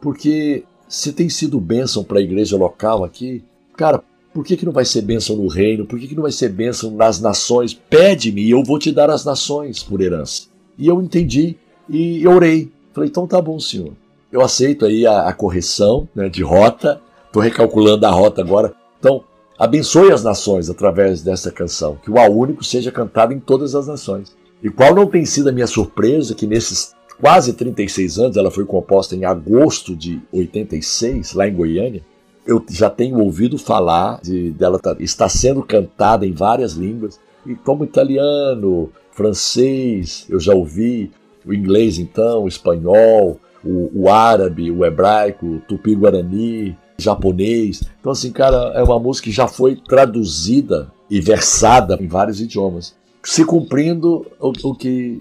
porque se tem sido bênção para a igreja local aqui, cara, por que, que não vai ser bênção no reino? Por que, que não vai ser bênção nas nações? Pede-me e eu vou te dar as nações por herança. E eu entendi e eu orei. Falei, então tá bom, senhor. Eu aceito aí a, a correção né, de rota. Estou recalculando a rota agora. Então, abençoe as nações através dessa canção. Que o A Único seja cantado em todas as nações. E qual não tem sido a minha surpresa que nesses quase 36 anos, ela foi composta em agosto de 86, lá em Goiânia, eu já tenho ouvido falar de, dela tá, está sendo cantada em várias línguas, e como italiano, francês, eu já ouvi, o inglês então, o espanhol, o, o árabe, o hebraico, o tupi-guarani, japonês. Então assim, cara, é uma música que já foi traduzida e versada em vários idiomas, se cumprindo o, o que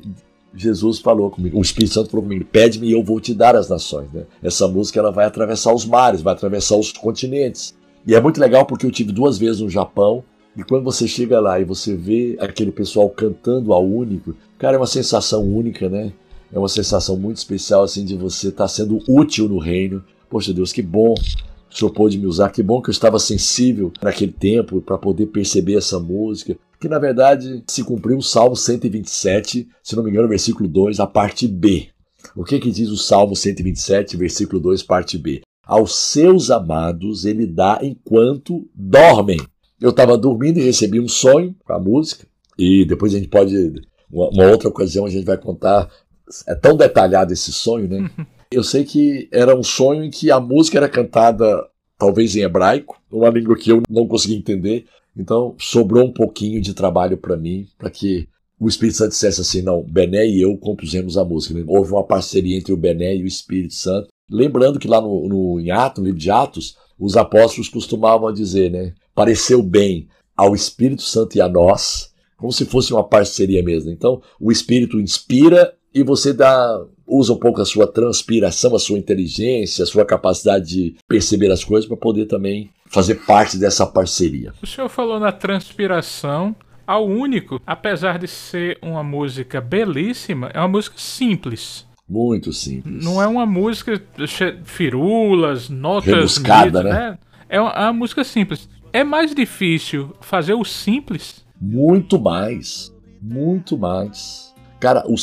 Jesus falou comigo, o Espírito Santo falou comigo, pede-me e eu vou te dar as nações. Né? Essa música ela vai atravessar os mares, vai atravessar os continentes. E é muito legal porque eu tive duas vezes no Japão, e quando você chega lá e você vê aquele pessoal cantando ao único, cara, é uma sensação única, né? É uma sensação muito especial, assim, de você estar sendo útil no reino. Poxa Deus, que bom o Senhor pôde me usar, que bom que eu estava sensível naquele tempo para poder perceber essa música que na verdade se cumpriu o Salmo 127, se não me engano, versículo 2, a parte B. O que que diz o Salmo 127, versículo 2, parte B? Aos seus amados ele dá enquanto dormem. Eu estava dormindo e recebi um sonho com a música, e depois a gente pode, uma, uma outra ocasião a gente vai contar, é tão detalhado esse sonho, né? Eu sei que era um sonho em que a música era cantada talvez em hebraico, uma língua que eu não conseguia entender, então, sobrou um pouquinho de trabalho para mim, para que o Espírito Santo dissesse assim: não, Bené e eu compusemos a música. Houve uma parceria entre o Bené e o Espírito Santo. Lembrando que lá no, no, em Atos, no livro de Atos, os apóstolos costumavam dizer, né? Pareceu bem ao Espírito Santo e a nós, como se fosse uma parceria mesmo. Então, o Espírito inspira e você dá, usa um pouco a sua transpiração, a sua inteligência, a sua capacidade de perceber as coisas para poder também fazer parte dessa parceria. O senhor falou na transpiração. Ao único, apesar de ser uma música belíssima, é uma música simples. Muito simples. Não é uma música firulas, notas Rebuscada, mitas, né? É uma, é uma música simples. É mais difícil fazer o simples. Muito mais. Muito mais. Cara, o, o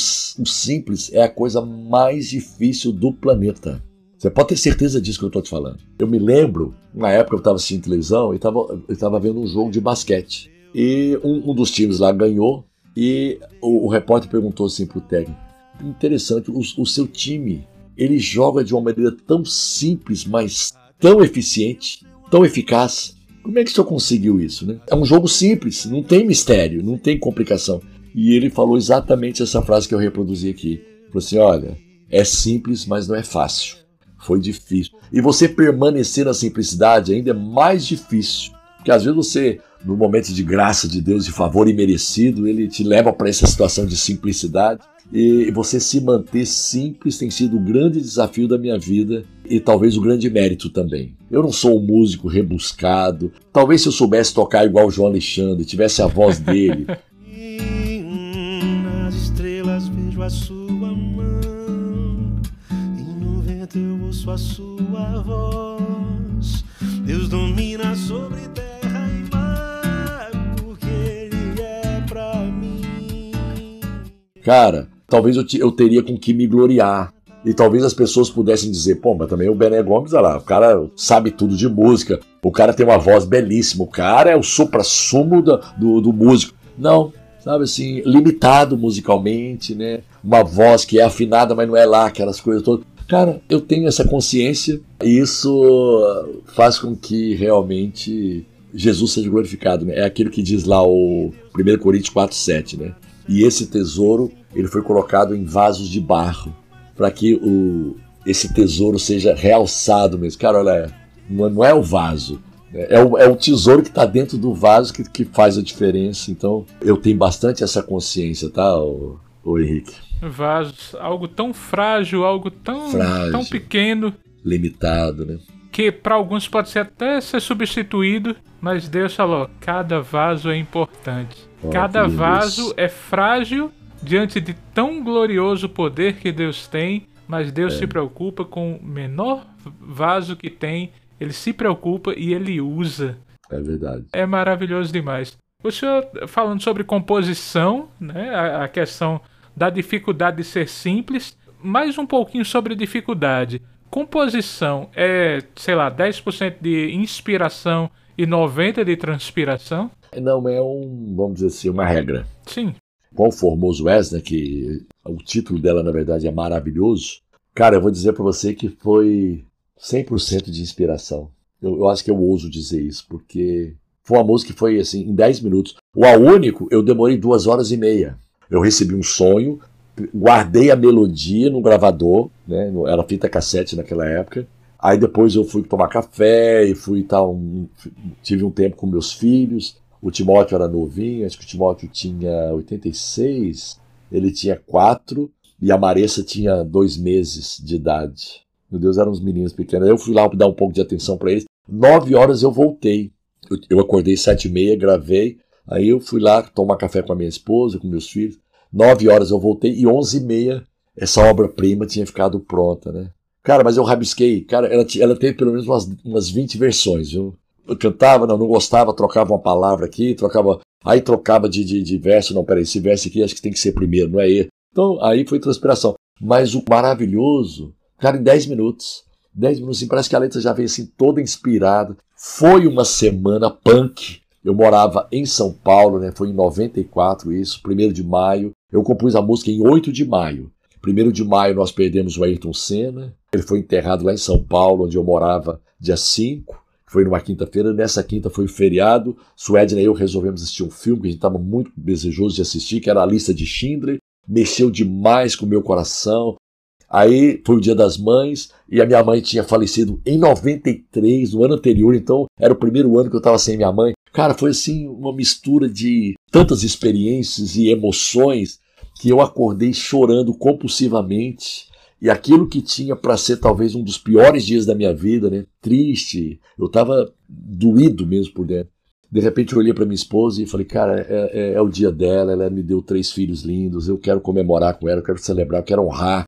simples é a coisa mais difícil do planeta. Você pode ter certeza disso que eu tô te falando. Eu me lembro, na época eu estava assistindo televisão e estava vendo um jogo de basquete. E um, um dos times lá ganhou e o, o repórter perguntou assim pro técnico: interessante, o, o seu time, ele joga de uma maneira tão simples, mas tão eficiente, tão eficaz. Como é que o senhor conseguiu isso? Né? É um jogo simples, não tem mistério, não tem complicação. E ele falou exatamente essa frase que eu reproduzi aqui. Falou assim: olha, é simples, mas não é fácil. Foi difícil. E você permanecer na simplicidade ainda é mais difícil. Porque às vezes você, no momento de graça de Deus, de favor imerecido, ele te leva para essa situação de simplicidade. E você se manter simples tem sido o grande desafio da minha vida e talvez o grande mérito também. Eu não sou um músico rebuscado. Talvez se eu soubesse tocar igual o João Alexandre, tivesse a voz dele. sua mão e no vento eu ouço a sua voz. Deus domina sobre terra e mar porque Ele é pra mim. Cara, talvez eu, eu teria com que me gloriar. E talvez as pessoas pudessem dizer, pô, mas também o Bené Gomes, olha lá, o cara sabe tudo de música, o cara tem uma voz belíssima, o cara é o supra-sumo do, do, do músico. Não, sabe assim, limitado musicalmente, né? Uma voz que é afinada, mas não é lá, aquelas coisas todas. Cara, eu tenho essa consciência e isso faz com que realmente Jesus seja glorificado. Né? É aquilo que diz lá o 1 Coríntios 4,7, né? E esse tesouro ele foi colocado em vasos de barro para que o, esse tesouro seja realçado mesmo. Cara, olha, não é o vaso, é o, é o tesouro que está dentro do vaso que, que faz a diferença. Então eu tenho bastante essa consciência, tá, o, o Henrique? Vasos, algo tão frágil, algo tão, Frágil. tão pequeno Limitado, né? que para alguns pode ser até ser substituído, mas Deus falou: cada vaso é importante. Ó, cada vaso isso. é frágil diante de tão glorioso poder que Deus tem, mas Deus É. se preocupa com o menor vaso que tem, ele se preocupa e ele usa. É verdade. É maravilhoso demais. O senhor falando sobre composição, né, a, a questão da dificuldade de ser simples, mais um pouquinho sobre dificuldade. Composição é, sei lá, 10% de inspiração e 90% de transpiração? Não é um, vamos dizer assim, uma regra. Sim. Com o Formoso Wesley, que o título dela, na verdade, é maravilhoso. Cara, eu vou dizer pra você que foi 100% de inspiração. Eu, eu acho que eu ouso dizer isso, porque foi uma música que foi, assim, em 10 minutos. O A Único, eu demorei duas horas e meia. Eu recebi um sonho, guardei a melodia no gravador, né? Era fita cassete naquela época. Aí depois eu fui tomar café e fui tal, um- tive um tempo com meus filhos. O Timóteo era novinho, acho que o Timóteo tinha 86, ele tinha 4 e a Maressa tinha dois meses de idade. Meu Deus, eram uns meninos pequenos. Eu fui lá dar um pouco de atenção para eles. Nove horas eu voltei. Eu, eu acordei sete e meia, gravei. Aí eu fui lá tomar café com a minha esposa, com meus filhos. Nove horas eu voltei e onze e meia essa obra-prima tinha ficado pronta, né? Cara, mas eu rabisquei. Cara, ela, ela teve pelo menos umas, umas 20 versões, viu? Eu cantava, não, não gostava, trocava uma palavra aqui, trocava. Aí trocava de, de, de verso, não, peraí, esse verso aqui acho que tem que ser primeiro, não é ele. Então, aí foi transpiração. Mas o maravilhoso, cara, em 10 minutos. 10 minutos, assim, parece que a letra já veio assim, toda inspirada. Foi uma semana punk. Eu morava em São Paulo, né? Foi em 94 isso, 1 de maio. Eu compus a música em 8 de maio. 1 de maio nós perdemos o Ayrton Senna. Ele foi enterrado lá em São Paulo, onde eu morava, dia 5. Foi numa quinta-feira. Nessa quinta foi o feriado. Suedna e eu resolvemos assistir um filme que a gente estava muito desejoso de assistir, que era A Lista de Schindler. Mexeu demais com o meu coração. Aí foi o Dia das Mães e a minha mãe tinha falecido em 93, no ano anterior, então era o primeiro ano que eu estava sem minha mãe. Cara, foi assim uma mistura de tantas experiências e emoções que eu acordei chorando compulsivamente. E aquilo que tinha para ser talvez um dos piores dias da minha vida, né? Triste, eu estava doído mesmo por dentro. De repente eu olhei para minha esposa e falei, cara, é, é- é o dia dela, ela me deu três filhos lindos, eu quero comemorar com ela, eu quero celebrar, eu quero honrar.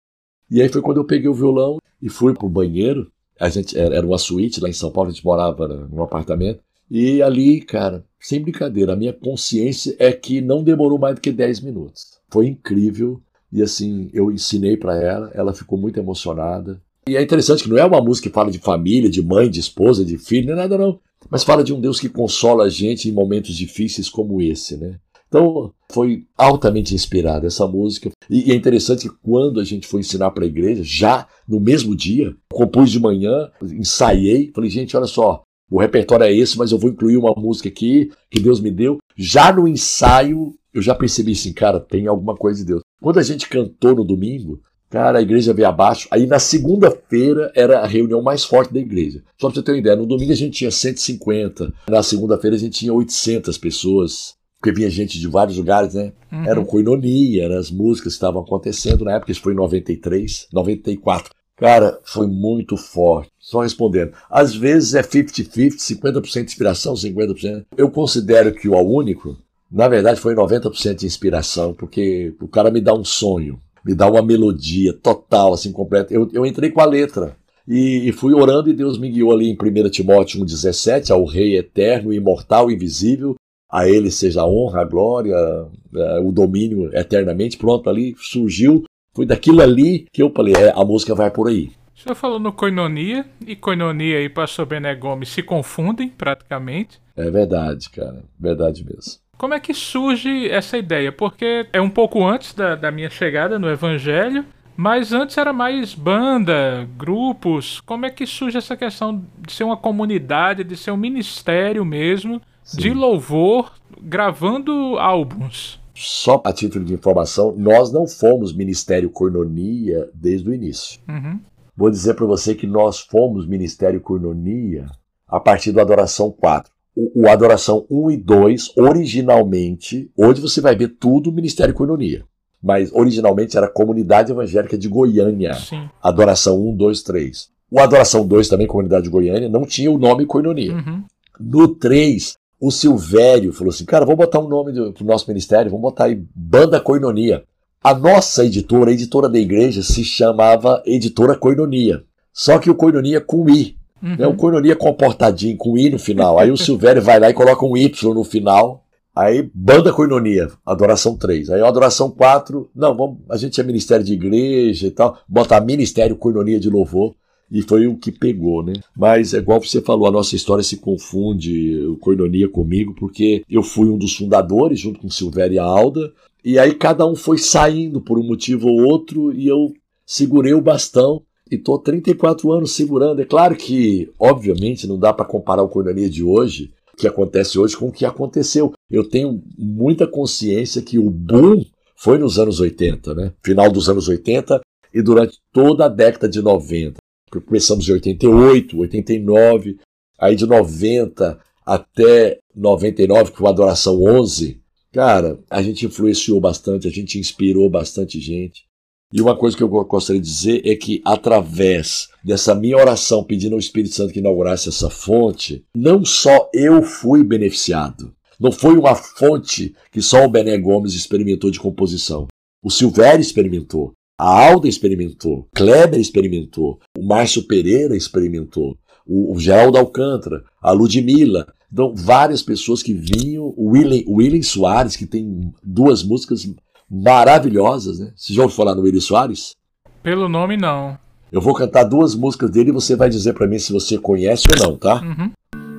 E aí foi quando eu peguei o violão e fui pro banheiro. A gente era uma suíte lá em São Paulo, a gente morava num apartamento. E ali, cara, sem brincadeira, a minha consciência é que não demorou mais do que 10 minutos. Foi incrível. E assim, eu ensinei para ela, ela ficou muito emocionada. E é interessante que não é uma música que fala de família, de mãe, de esposa, de filho, não é nada não. Mas fala de um Deus que consola a gente em momentos difíceis como esse, né? Então, foi altamente inspirada essa música. E, e é interessante que quando a gente foi ensinar para a igreja, já no mesmo dia, compus de manhã, ensaiei, falei, gente, olha só, o repertório é esse, mas eu vou incluir uma música aqui que Deus me deu. Já no ensaio, eu já percebi assim, cara, tem alguma coisa de Deus. Quando a gente cantou no domingo, cara, a igreja veio abaixo. Aí na segunda-feira era a reunião mais forte da igreja. Só pra você ter uma ideia, no domingo a gente tinha 150, na segunda-feira a gente tinha 800 pessoas. Porque vinha gente de vários lugares, né? Uhum. Era um coinonia, eram as músicas que estavam acontecendo na época, isso foi em 93, 94. Cara, foi muito forte. Só respondendo. Às vezes é 50-50, 50% de inspiração, 50%. Eu considero que o único, na verdade, foi 90% de inspiração, porque o cara me dá um sonho, me dá uma melodia total, assim, completa. Eu, eu entrei com a letra. E, e fui orando e Deus me guiou ali em 1 Timóteo 1,17, ao Rei eterno, imortal, invisível, a ele seja a honra, a glória, é, o domínio eternamente. Pronto, ali surgiu. Foi daquilo ali que eu falei, é, a música vai por aí. O senhor falou no Koinonia, e Koinonia e Pastor Bené Gomes se confundem praticamente. É verdade, cara. Verdade mesmo. Como é que surge essa ideia? Porque é um pouco antes da, da minha chegada no Evangelho, mas antes era mais banda, grupos. Como é que surge essa questão de ser uma comunidade, de ser um ministério mesmo, de louvor, gravando álbuns? Só a título de informação, nós não fomos Ministério Cornonia desde o início. Uhum. Vou dizer para você que nós fomos Ministério Cornonia a partir do Adoração 4. O, o Adoração 1 e 2, originalmente, hoje você vai ver tudo Ministério Cornonia. Mas originalmente era Comunidade Evangélica de Goiânia. Sim. Adoração 1, 2, 3. O Adoração 2 também, Comunidade de Goiânia, não tinha o nome Coinonia. Uhum. No 3, o Silvério falou assim: cara, vamos botar um nome do, pro nosso ministério, vamos botar aí Banda Coinonia. A nossa editora, a editora da igreja, se chamava Editora Coinonia. Só que o Coinonia com I. Uhum. Né? O Coinonia comportadinho, com I no final. Aí o Silvério vai lá e coloca um Y no final. Aí, Banda Coinonia, Adoração 3. Aí, Adoração 4, não, vamos, a gente é Ministério de Igreja e tal, botar Ministério Coinonia de Louvor. E foi o que pegou, né? Mas, é igual você falou, a nossa história se confunde, o Coinonia comigo, porque eu fui um dos fundadores, junto com Silvério e Alda, e aí cada um foi saindo por um motivo ou outro, e eu segurei o bastão e tô 34 anos segurando. É claro que, obviamente, não dá para comparar o Coinonia de hoje, que acontece hoje, com o que aconteceu. Eu tenho muita consciência que o boom foi nos anos 80, né? Final dos anos 80 e durante toda a década de 90. Começamos em 88, 89, aí de 90 até 99, que foi a Adoração 11. Cara, a gente influenciou bastante, a gente inspirou bastante gente. E uma coisa que eu gostaria de dizer é que, através dessa minha oração pedindo ao Espírito Santo que inaugurasse essa fonte, não só eu fui beneficiado. Não foi uma fonte que só o Bené Gomes experimentou de composição. O Silvério experimentou. A Alda experimentou, Kleber experimentou, o Márcio Pereira experimentou, o, o Geraldo Alcântara, a Ludmilla. Então, várias pessoas que vinham, o William, o Soares, que tem duas músicas maravilhosas, né? Você já ouviu falar no William Soares? Pelo nome, não. Eu vou cantar duas músicas dele e você vai dizer para mim se você conhece ou não, tá? Uhum.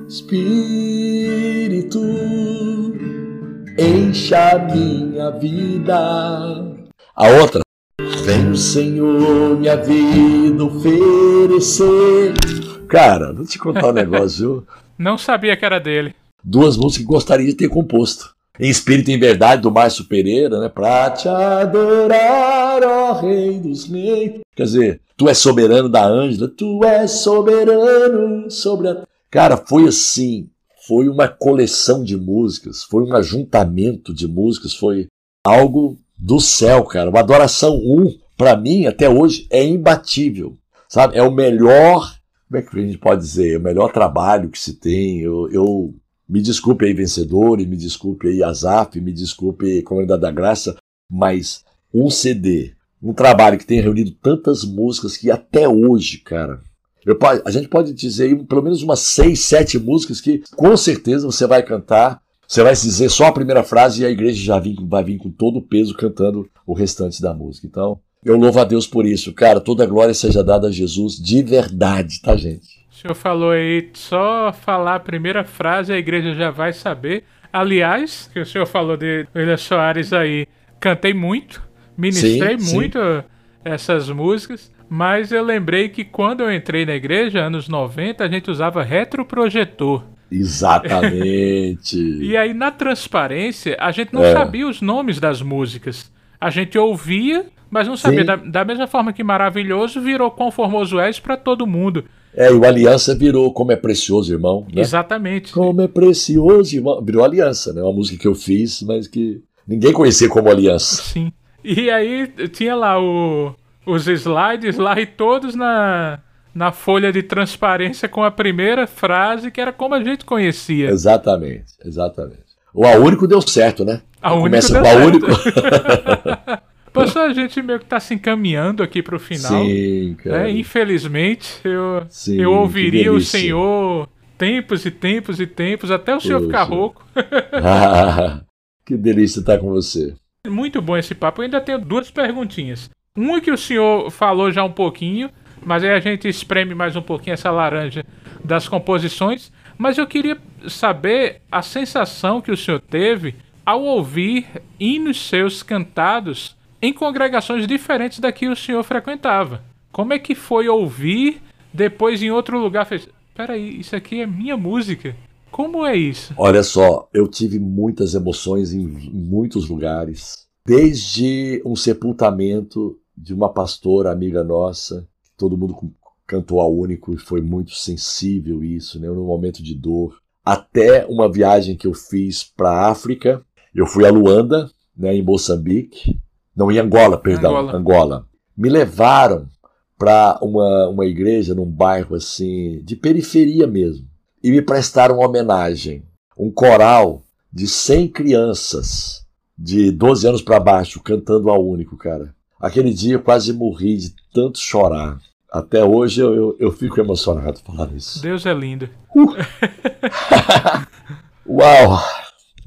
Espírito, encha minha vida. A outra. Vem o Senhor minha vida oferecer. Cara, vou te contar um negócio, viu? Não sabia que era dele. Duas músicas que gostaria de ter composto. Em Espírito e em Verdade, do Márcio Pereira, né? Pra te adorar, ó Rei dos Reis. Quer dizer, tu és soberano da Ângela, tu és soberano sobre a. Cara, foi assim. Foi uma coleção de músicas, foi um ajuntamento de músicas, foi algo do céu, cara. O Adoração 1, para mim, até hoje, é imbatível. Sabe? É o melhor. Como é que a gente pode dizer? É o melhor trabalho que se tem. Eu, eu me desculpe aí, vencedores, me desculpe aí, Azaf, me desculpe, Comunidade da Graça, mas um CD, um trabalho que tem reunido tantas músicas que até hoje, cara. Eu, a gente pode dizer aí, pelo menos umas seis, sete músicas que com certeza você vai cantar você vai dizer só a primeira frase e a igreja já vem, vai vir com todo o peso cantando o restante da música. Então, eu louvo a Deus por isso. Cara, toda a glória seja dada a Jesus de verdade, tá, gente? O senhor falou aí, só falar a primeira frase a igreja já vai saber. Aliás, que o senhor falou de William Soares aí, cantei muito, ministrei Sim, sim. muito essas músicas, Mas eu lembrei que quando eu entrei na igreja, anos 90, a gente usava retroprojetor. Exatamente. E aí, na transparência, a gente não É. sabia os nomes das músicas. A gente ouvia, mas não sabia. Da, da mesma forma que Maravilhoso virou Quão Formoso És pra todo mundo. É, e o Aliança virou Como é Precioso, irmão. Né? Exatamente. Como é precioso, irmão. Virou Aliança, né? Uma música que eu fiz, mas que ninguém conhecia como Aliança. Sim. E aí tinha lá o, os slides lá e todos na, na folha de transparência com a primeira frase que era como a gente conhecia. Exatamente, exatamente. O A Único deu certo, né? A Único Começa deu com A. Único. Pastor, a gente meio que tá se encaminhando aqui pro final. Sim, cara. É, infelizmente, eu, Sim, eu ouviria o. Senhor tempos e tempos e tempos, até o Senhor Poxa. ficar rouco. que delícia estar com você. Muito bom esse papo. Eu ainda tenho duas perguntinhas. Uma que o senhor falou já um pouquinho, mas aí a gente espreme mais um pouquinho essa laranja das composições. Mas eu queria saber a sensação que o senhor teve ao ouvir hinos seus cantados em congregações diferentes da que o senhor frequentava. Como é que foi ouvir, depois em outro lugar fez. Peraí, isso aqui é minha música. Como é isso? Olha só, eu tive muitas emoções em, muitos lugares. Desde um sepultamento de uma pastora amiga nossa, todo mundo cantou a único e foi muito sensível isso, né? Num momento de dor. Até uma viagem que eu fiz para a África. Eu fui a Luanda, né, em Moçambique. Não, em Angola, perdão, Angola. Angola. Me levaram para uma, uma igreja num bairro assim, de periferia mesmo e me prestaram uma homenagem. Um coral de 100 crianças de 12 anos para baixo cantando a único, cara. Aquele dia eu quase morri de tanto chorar. Até hoje eu, eu, eu fico emocionado falando isso. Deus é lindo. Uau!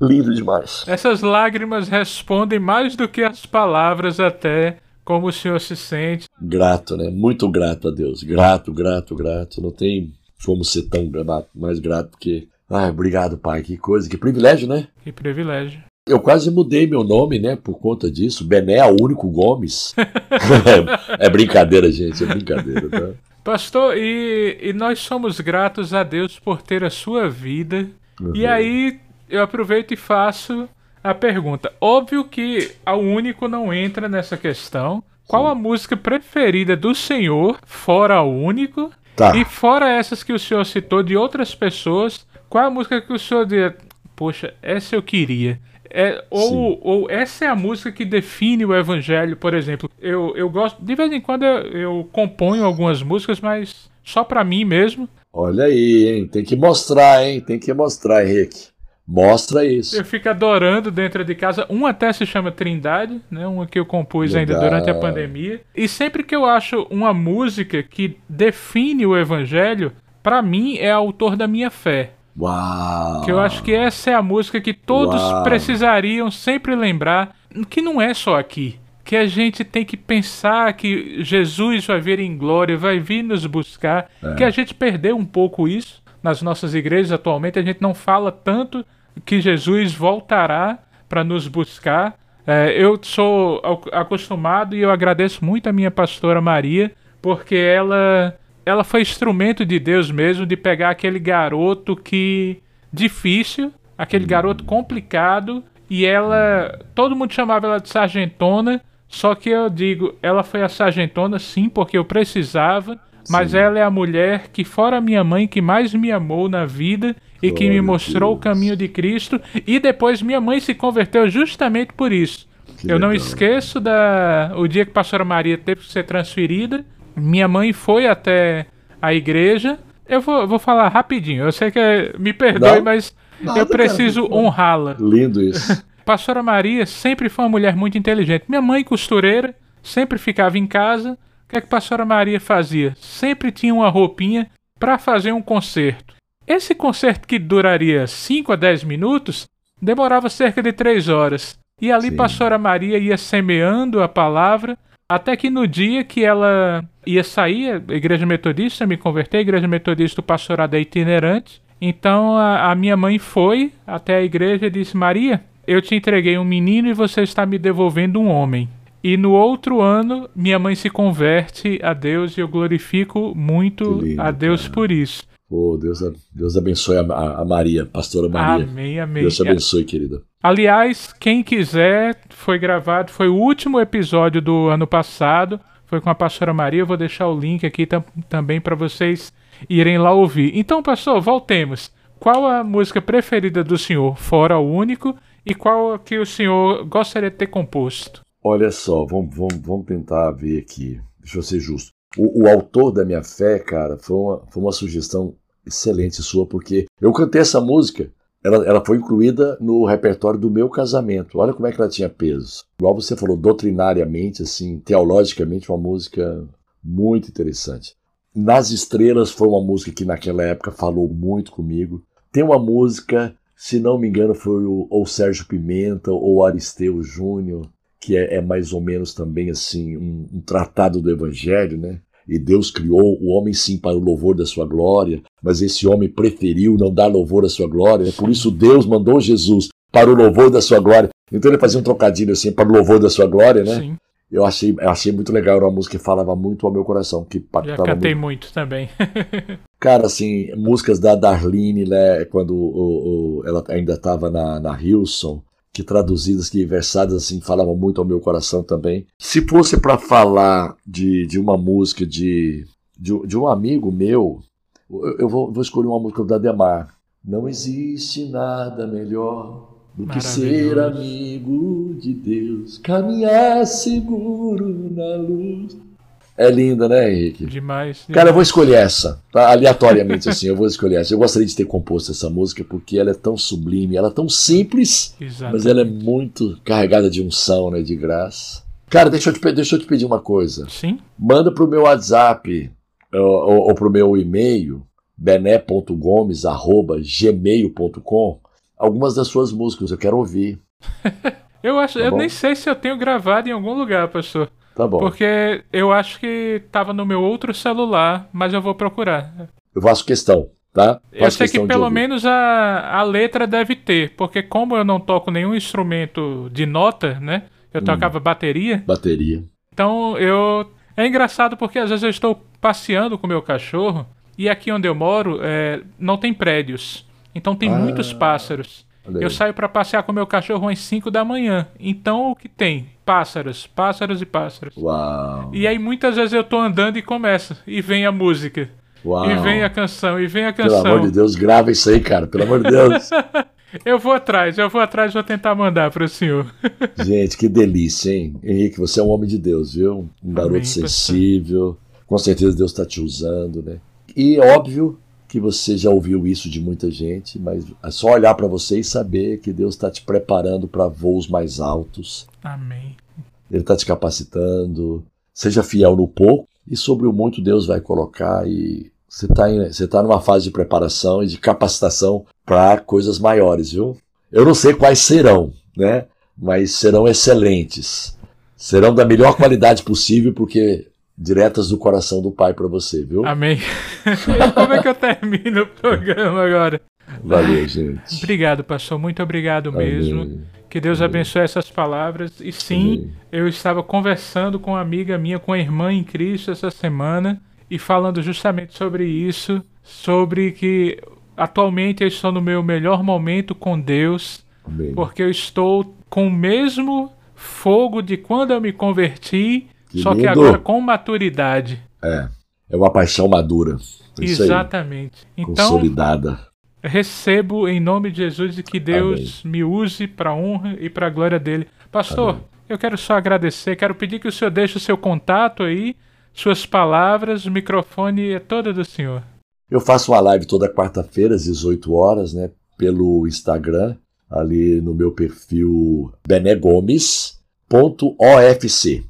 Lindo demais. Essas lágrimas respondem mais do que as palavras, até como o senhor se sente. Grato, né? Muito grato a Deus. Grato, grato, grato. Não tem como ser tão mais grato porque. Ai, obrigado, pai. Que coisa, que privilégio, né? Que privilégio. Eu quase mudei meu nome, né, por conta disso. Bené Único Gomes. é brincadeira, gente, é brincadeira, tá? Pastor, e, e nós somos gratos a Deus por ter a sua vida. E Uhum. aí eu aproveito e faço a pergunta. Óbvio que a único não entra nessa questão. Qual a música preferida do senhor, fora o único? Tá. E fora essas que o senhor citou de outras pessoas, qual a música que o senhor diz, poxa, essa eu queria? É, ou, Sim. ou essa é a música que define o evangelho, por exemplo. Eu, eu gosto, de vez em quando eu, eu componho algumas músicas, mas só pra mim mesmo. Olha aí, hein? Tem que mostrar, hein? Tem que mostrar, Henrique. Mostra isso. Eu fico adorando dentro de casa. Um até se chama Trindade, né? Uma que eu compus ainda Legal. durante a pandemia. E sempre que eu acho uma música que define o evangelho, pra mim é autor da minha fé. Uau! Que eu acho que essa é a música que todos Uau. precisariam sempre lembrar, que não é só aqui. Que a gente tem que pensar que Jesus vai vir em glória, vai vir nos buscar. É. Que a gente perdeu um pouco isso nas nossas igrejas atualmente. A gente não fala tanto que Jesus voltará para nos buscar. É, eu sou ac- acostumado e eu agradeço muito a minha pastora Maria, porque ela, ela foi instrumento de Deus mesmo de pegar aquele garoto que difícil, aquele garoto complicado, e ela, todo mundo chamava ela de sargentona, só que eu digo, ela foi a sargentona sim, porque eu precisava, mas ela é a mulher que fora minha mãe que mais me amou na vida e que me mostrou o Deus. caminho de Cristo, e depois minha mãe se converteu justamente por isso. Que eu não legal. esqueço da o dia que a pastora Maria teve que ser transferida. Minha mãe foi até a igreja. Eu vou, vou falar rapidinho. Eu sei que é- me perdoe, Não, mas nada, eu preciso honrá-la. Lindo isso. Pastora Maria sempre foi uma mulher muito inteligente. Minha mãe, costureira, sempre ficava em casa. O que é que a Pastora Maria fazia? Sempre tinha uma roupinha para fazer um concerto. Esse concerto que duraria 5 a 10 minutos demorava cerca de 3 horas. E ali Sim. Pastora Maria ia semeando a palavra até que no dia que ela ia sair, a igreja metodista, me converter, a igreja metodista, o pastorado é itinerante. Então a, a minha mãe foi até a igreja e disse: Maria, eu te entreguei um menino e você está me devolvendo um homem. E no outro ano, minha mãe se converte a Deus e eu glorifico muito lindo, a Deus cara. por isso. Pô, Deus, Deus abençoe a, a- a Maria, pastora Maria. Amém, amém. Deus te abençoe, querida. Aliás, quem quiser, foi gravado, foi o último episódio do ano passado, foi com a pastora Maria. Eu vou deixar o link aqui tam- também para vocês irem lá ouvir. Então, pastor, voltemos. Qual a música preferida do senhor, fora o único, e qual a que o senhor gostaria de ter composto? Olha só, vamos, vamos, vamos tentar ver aqui. Deixa eu ser justo. O, o autor da minha fé, cara, foi uma, foi uma sugestão excelente sua, porque eu cantei essa música, ela, ela foi incluída no repertório do meu casamento. Olha como é que ela tinha peso. Igual você falou, doutrinariamente, assim, teologicamente, uma música muito interessante. Nas Estrelas foi uma música que naquela época falou muito comigo. Tem uma música, se não me engano, foi o, ou Sérgio Pimenta ou Aristeu Júnior, que é, é mais ou menos também assim um, um tratado do Evangelho, né? E Deus criou o homem sim para o louvor da sua glória, mas esse homem preferiu não dar louvor à sua glória, né? por isso Deus mandou Jesus para o louvor da sua glória. Então ele fazia um trocadilho assim para o louvor da sua glória, né? Sim, Eu achei, eu achei muito legal, era uma música que falava muito ao meu coração, que já cantei muito. muito também. Cara, assim, músicas da Darlene, né, quando o- o- ela ainda estava na, na Hilson, que traduzidas, que versadas, assim, falavam muito ao meu coração também. Se fosse para falar de, de uma música de, de, de um amigo meu, eu, eu vou, vou escolher uma música do Ademar. Não existe nada melhor do que ser amigo de Deus, caminhar seguro na luz. É linda, né, Henrique? Demais. Cara, eu vou escolher essa, tá? aleatoriamente assim, eu vou escolher essa. Eu gostaria de ter composto essa música porque ela é tão sublime, ela é tão simples, Exato. mas ela é muito carregada de unção, né, de graça. Cara, deixa eu te, deixa eu te pedir uma coisa. Sim, Manda pro meu WhatsApp ou, ou, ou pro meu e-mail, bené.gomes.gmail.com, algumas das suas músicas, eu quero ouvir. eu acho, Tá eu nem sei se eu tenho gravado em algum lugar, pastor. Tá bom. Porque eu acho que tava no meu outro celular, mas eu vou procurar. Eu faço questão, tá? Eu Faço sei que pelo menos a, a letra deve ter, porque como eu não toco nenhum instrumento de nota, né? Eu Hum. tocava bateria, Bateria. então eu. É engraçado porque às vezes eu estou passeando com o meu cachorro e aqui onde eu moro é, não tem prédios. Então tem Ah, muitos pássaros. Eu saio para passear com o meu cachorro às 5 da manhã. Então o que tem? Pássaros, pássaros e pássaros. Uau. E aí muitas vezes eu tô andando e começa, e vem a música, Uau. e vem a canção, e vem a Pelo canção. amor de Deus, grava isso aí, cara. Pelo amor de Deus. Eu vou atrás, eu vou atrás, vou tentar mandar pro senhor. Gente, que delícia, hein? Henrique, você é um homem de Deus, viu? Um garoto Amém, pastor. sensível. Com certeza Deus está te usando, né? E óbvio que você já ouviu isso de muita gente, mas é só olhar para você e saber que Deus está te preparando para voos mais altos. Amém. Ele está te capacitando. Seja fiel no pouco e sobre o muito Deus vai colocar. E você está você tá numa fase de preparação e de capacitação para coisas maiores, viu? Eu não sei quais serão, né? Mas serão excelentes. Serão da melhor qualidade possível, porque diretas do coração do Pai para você, viu? Amém. Como é que eu termino o programa agora? Valeu, gente. Obrigado, pastor. Muito obrigado mesmo. Amém. Que Deus abençoe essas palavras. E sim, Amém. eu estava conversando com uma amiga minha, com a irmã em Cristo essa semana, e falando justamente sobre isso, sobre que atualmente eu estou no meu melhor momento com Deus, Amém. porque eu estou com o mesmo fogo de quando eu me converti, Que só que lindo. agora com maturidade. É, é uma paixão madura. Isso Exatamente. aí, Então, consolidada. recebo em nome de Jesus e que Deus me use para honra e para glória dele. Pastor, Amém. eu quero só agradecer, quero pedir que o senhor deixe o seu contato aí, suas palavras, o microfone é todo do senhor. Eu faço uma live toda quarta-feira, às 18 horas, né? Pelo Instagram, ali no meu perfil benegomes.ofc,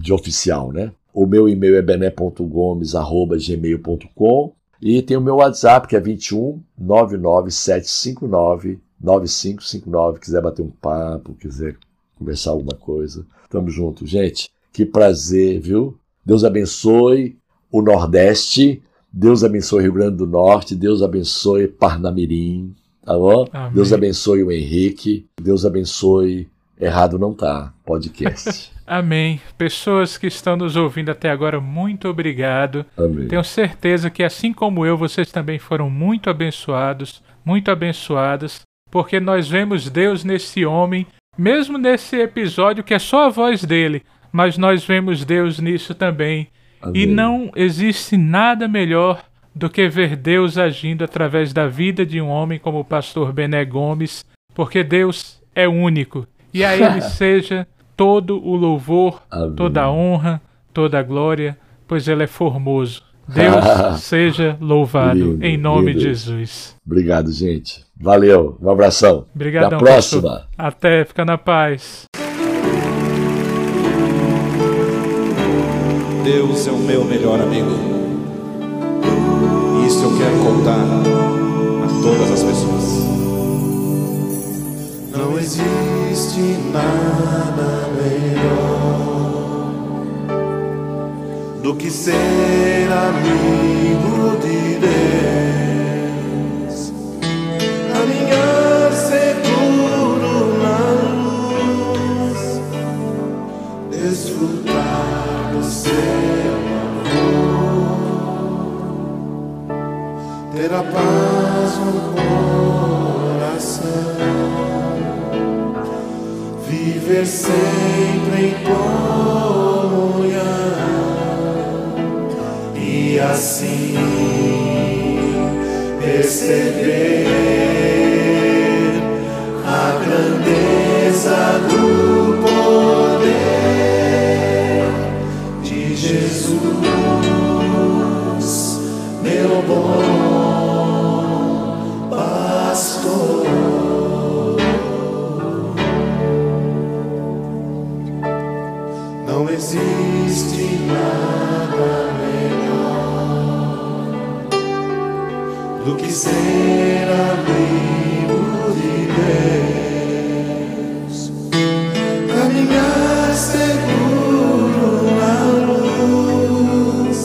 de oficial, né? O meu e-mail é bené.gomes.gmail.com e tem o meu WhatsApp, que é 21 99759 9559. Quiser bater um papo, quiser conversar alguma coisa. Tamo junto, gente. Que prazer, viu? Deus abençoe o Nordeste. Deus abençoe Rio Grande do Norte, Deus abençoe Parnamirim, tá bom? Amém. Deus abençoe o Henrique, Deus abençoe Errado não tá, podcast. Amém. Pessoas que estão nos ouvindo até agora, muito obrigado. Amém. Tenho certeza que, assim como eu, vocês também foram muito abençoados, muito abençoadas, porque nós vemos Deus nesse homem, mesmo nesse episódio que é só a voz dele, mas nós vemos Deus nisso também. Amém. E não existe nada melhor do que ver Deus agindo através da vida de um homem como o pastor Bené Gomes, porque Deus é único. E a ele seja todo o louvor, Amém. toda a honra, toda a glória, pois ele é formoso. Deus seja louvado Lindo, em nome lindo. de Jesus. Obrigado, gente. Valeu. Um abração. Obrigadão, Até a próxima. pastor. Até, fica na paz. Deus é o meu melhor amigo. Isso eu quero contar a todas as pessoas. Não existe nada melhor do que ser amigo de Deus, caminhar seguro na luz, desfrutar do seu amor, ter a paz no viver sempre em comunhão. E assim perceber a grandeza do poder de Jesus, meu bom existe nada melhor do que ser amigo de Deus, caminhar seguro na luz,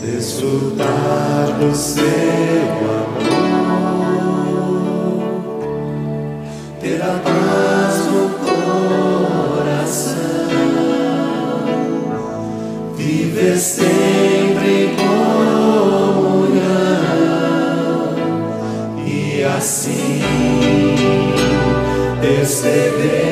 desfrutar do seu amor, sempre em comunhão. E assim perceber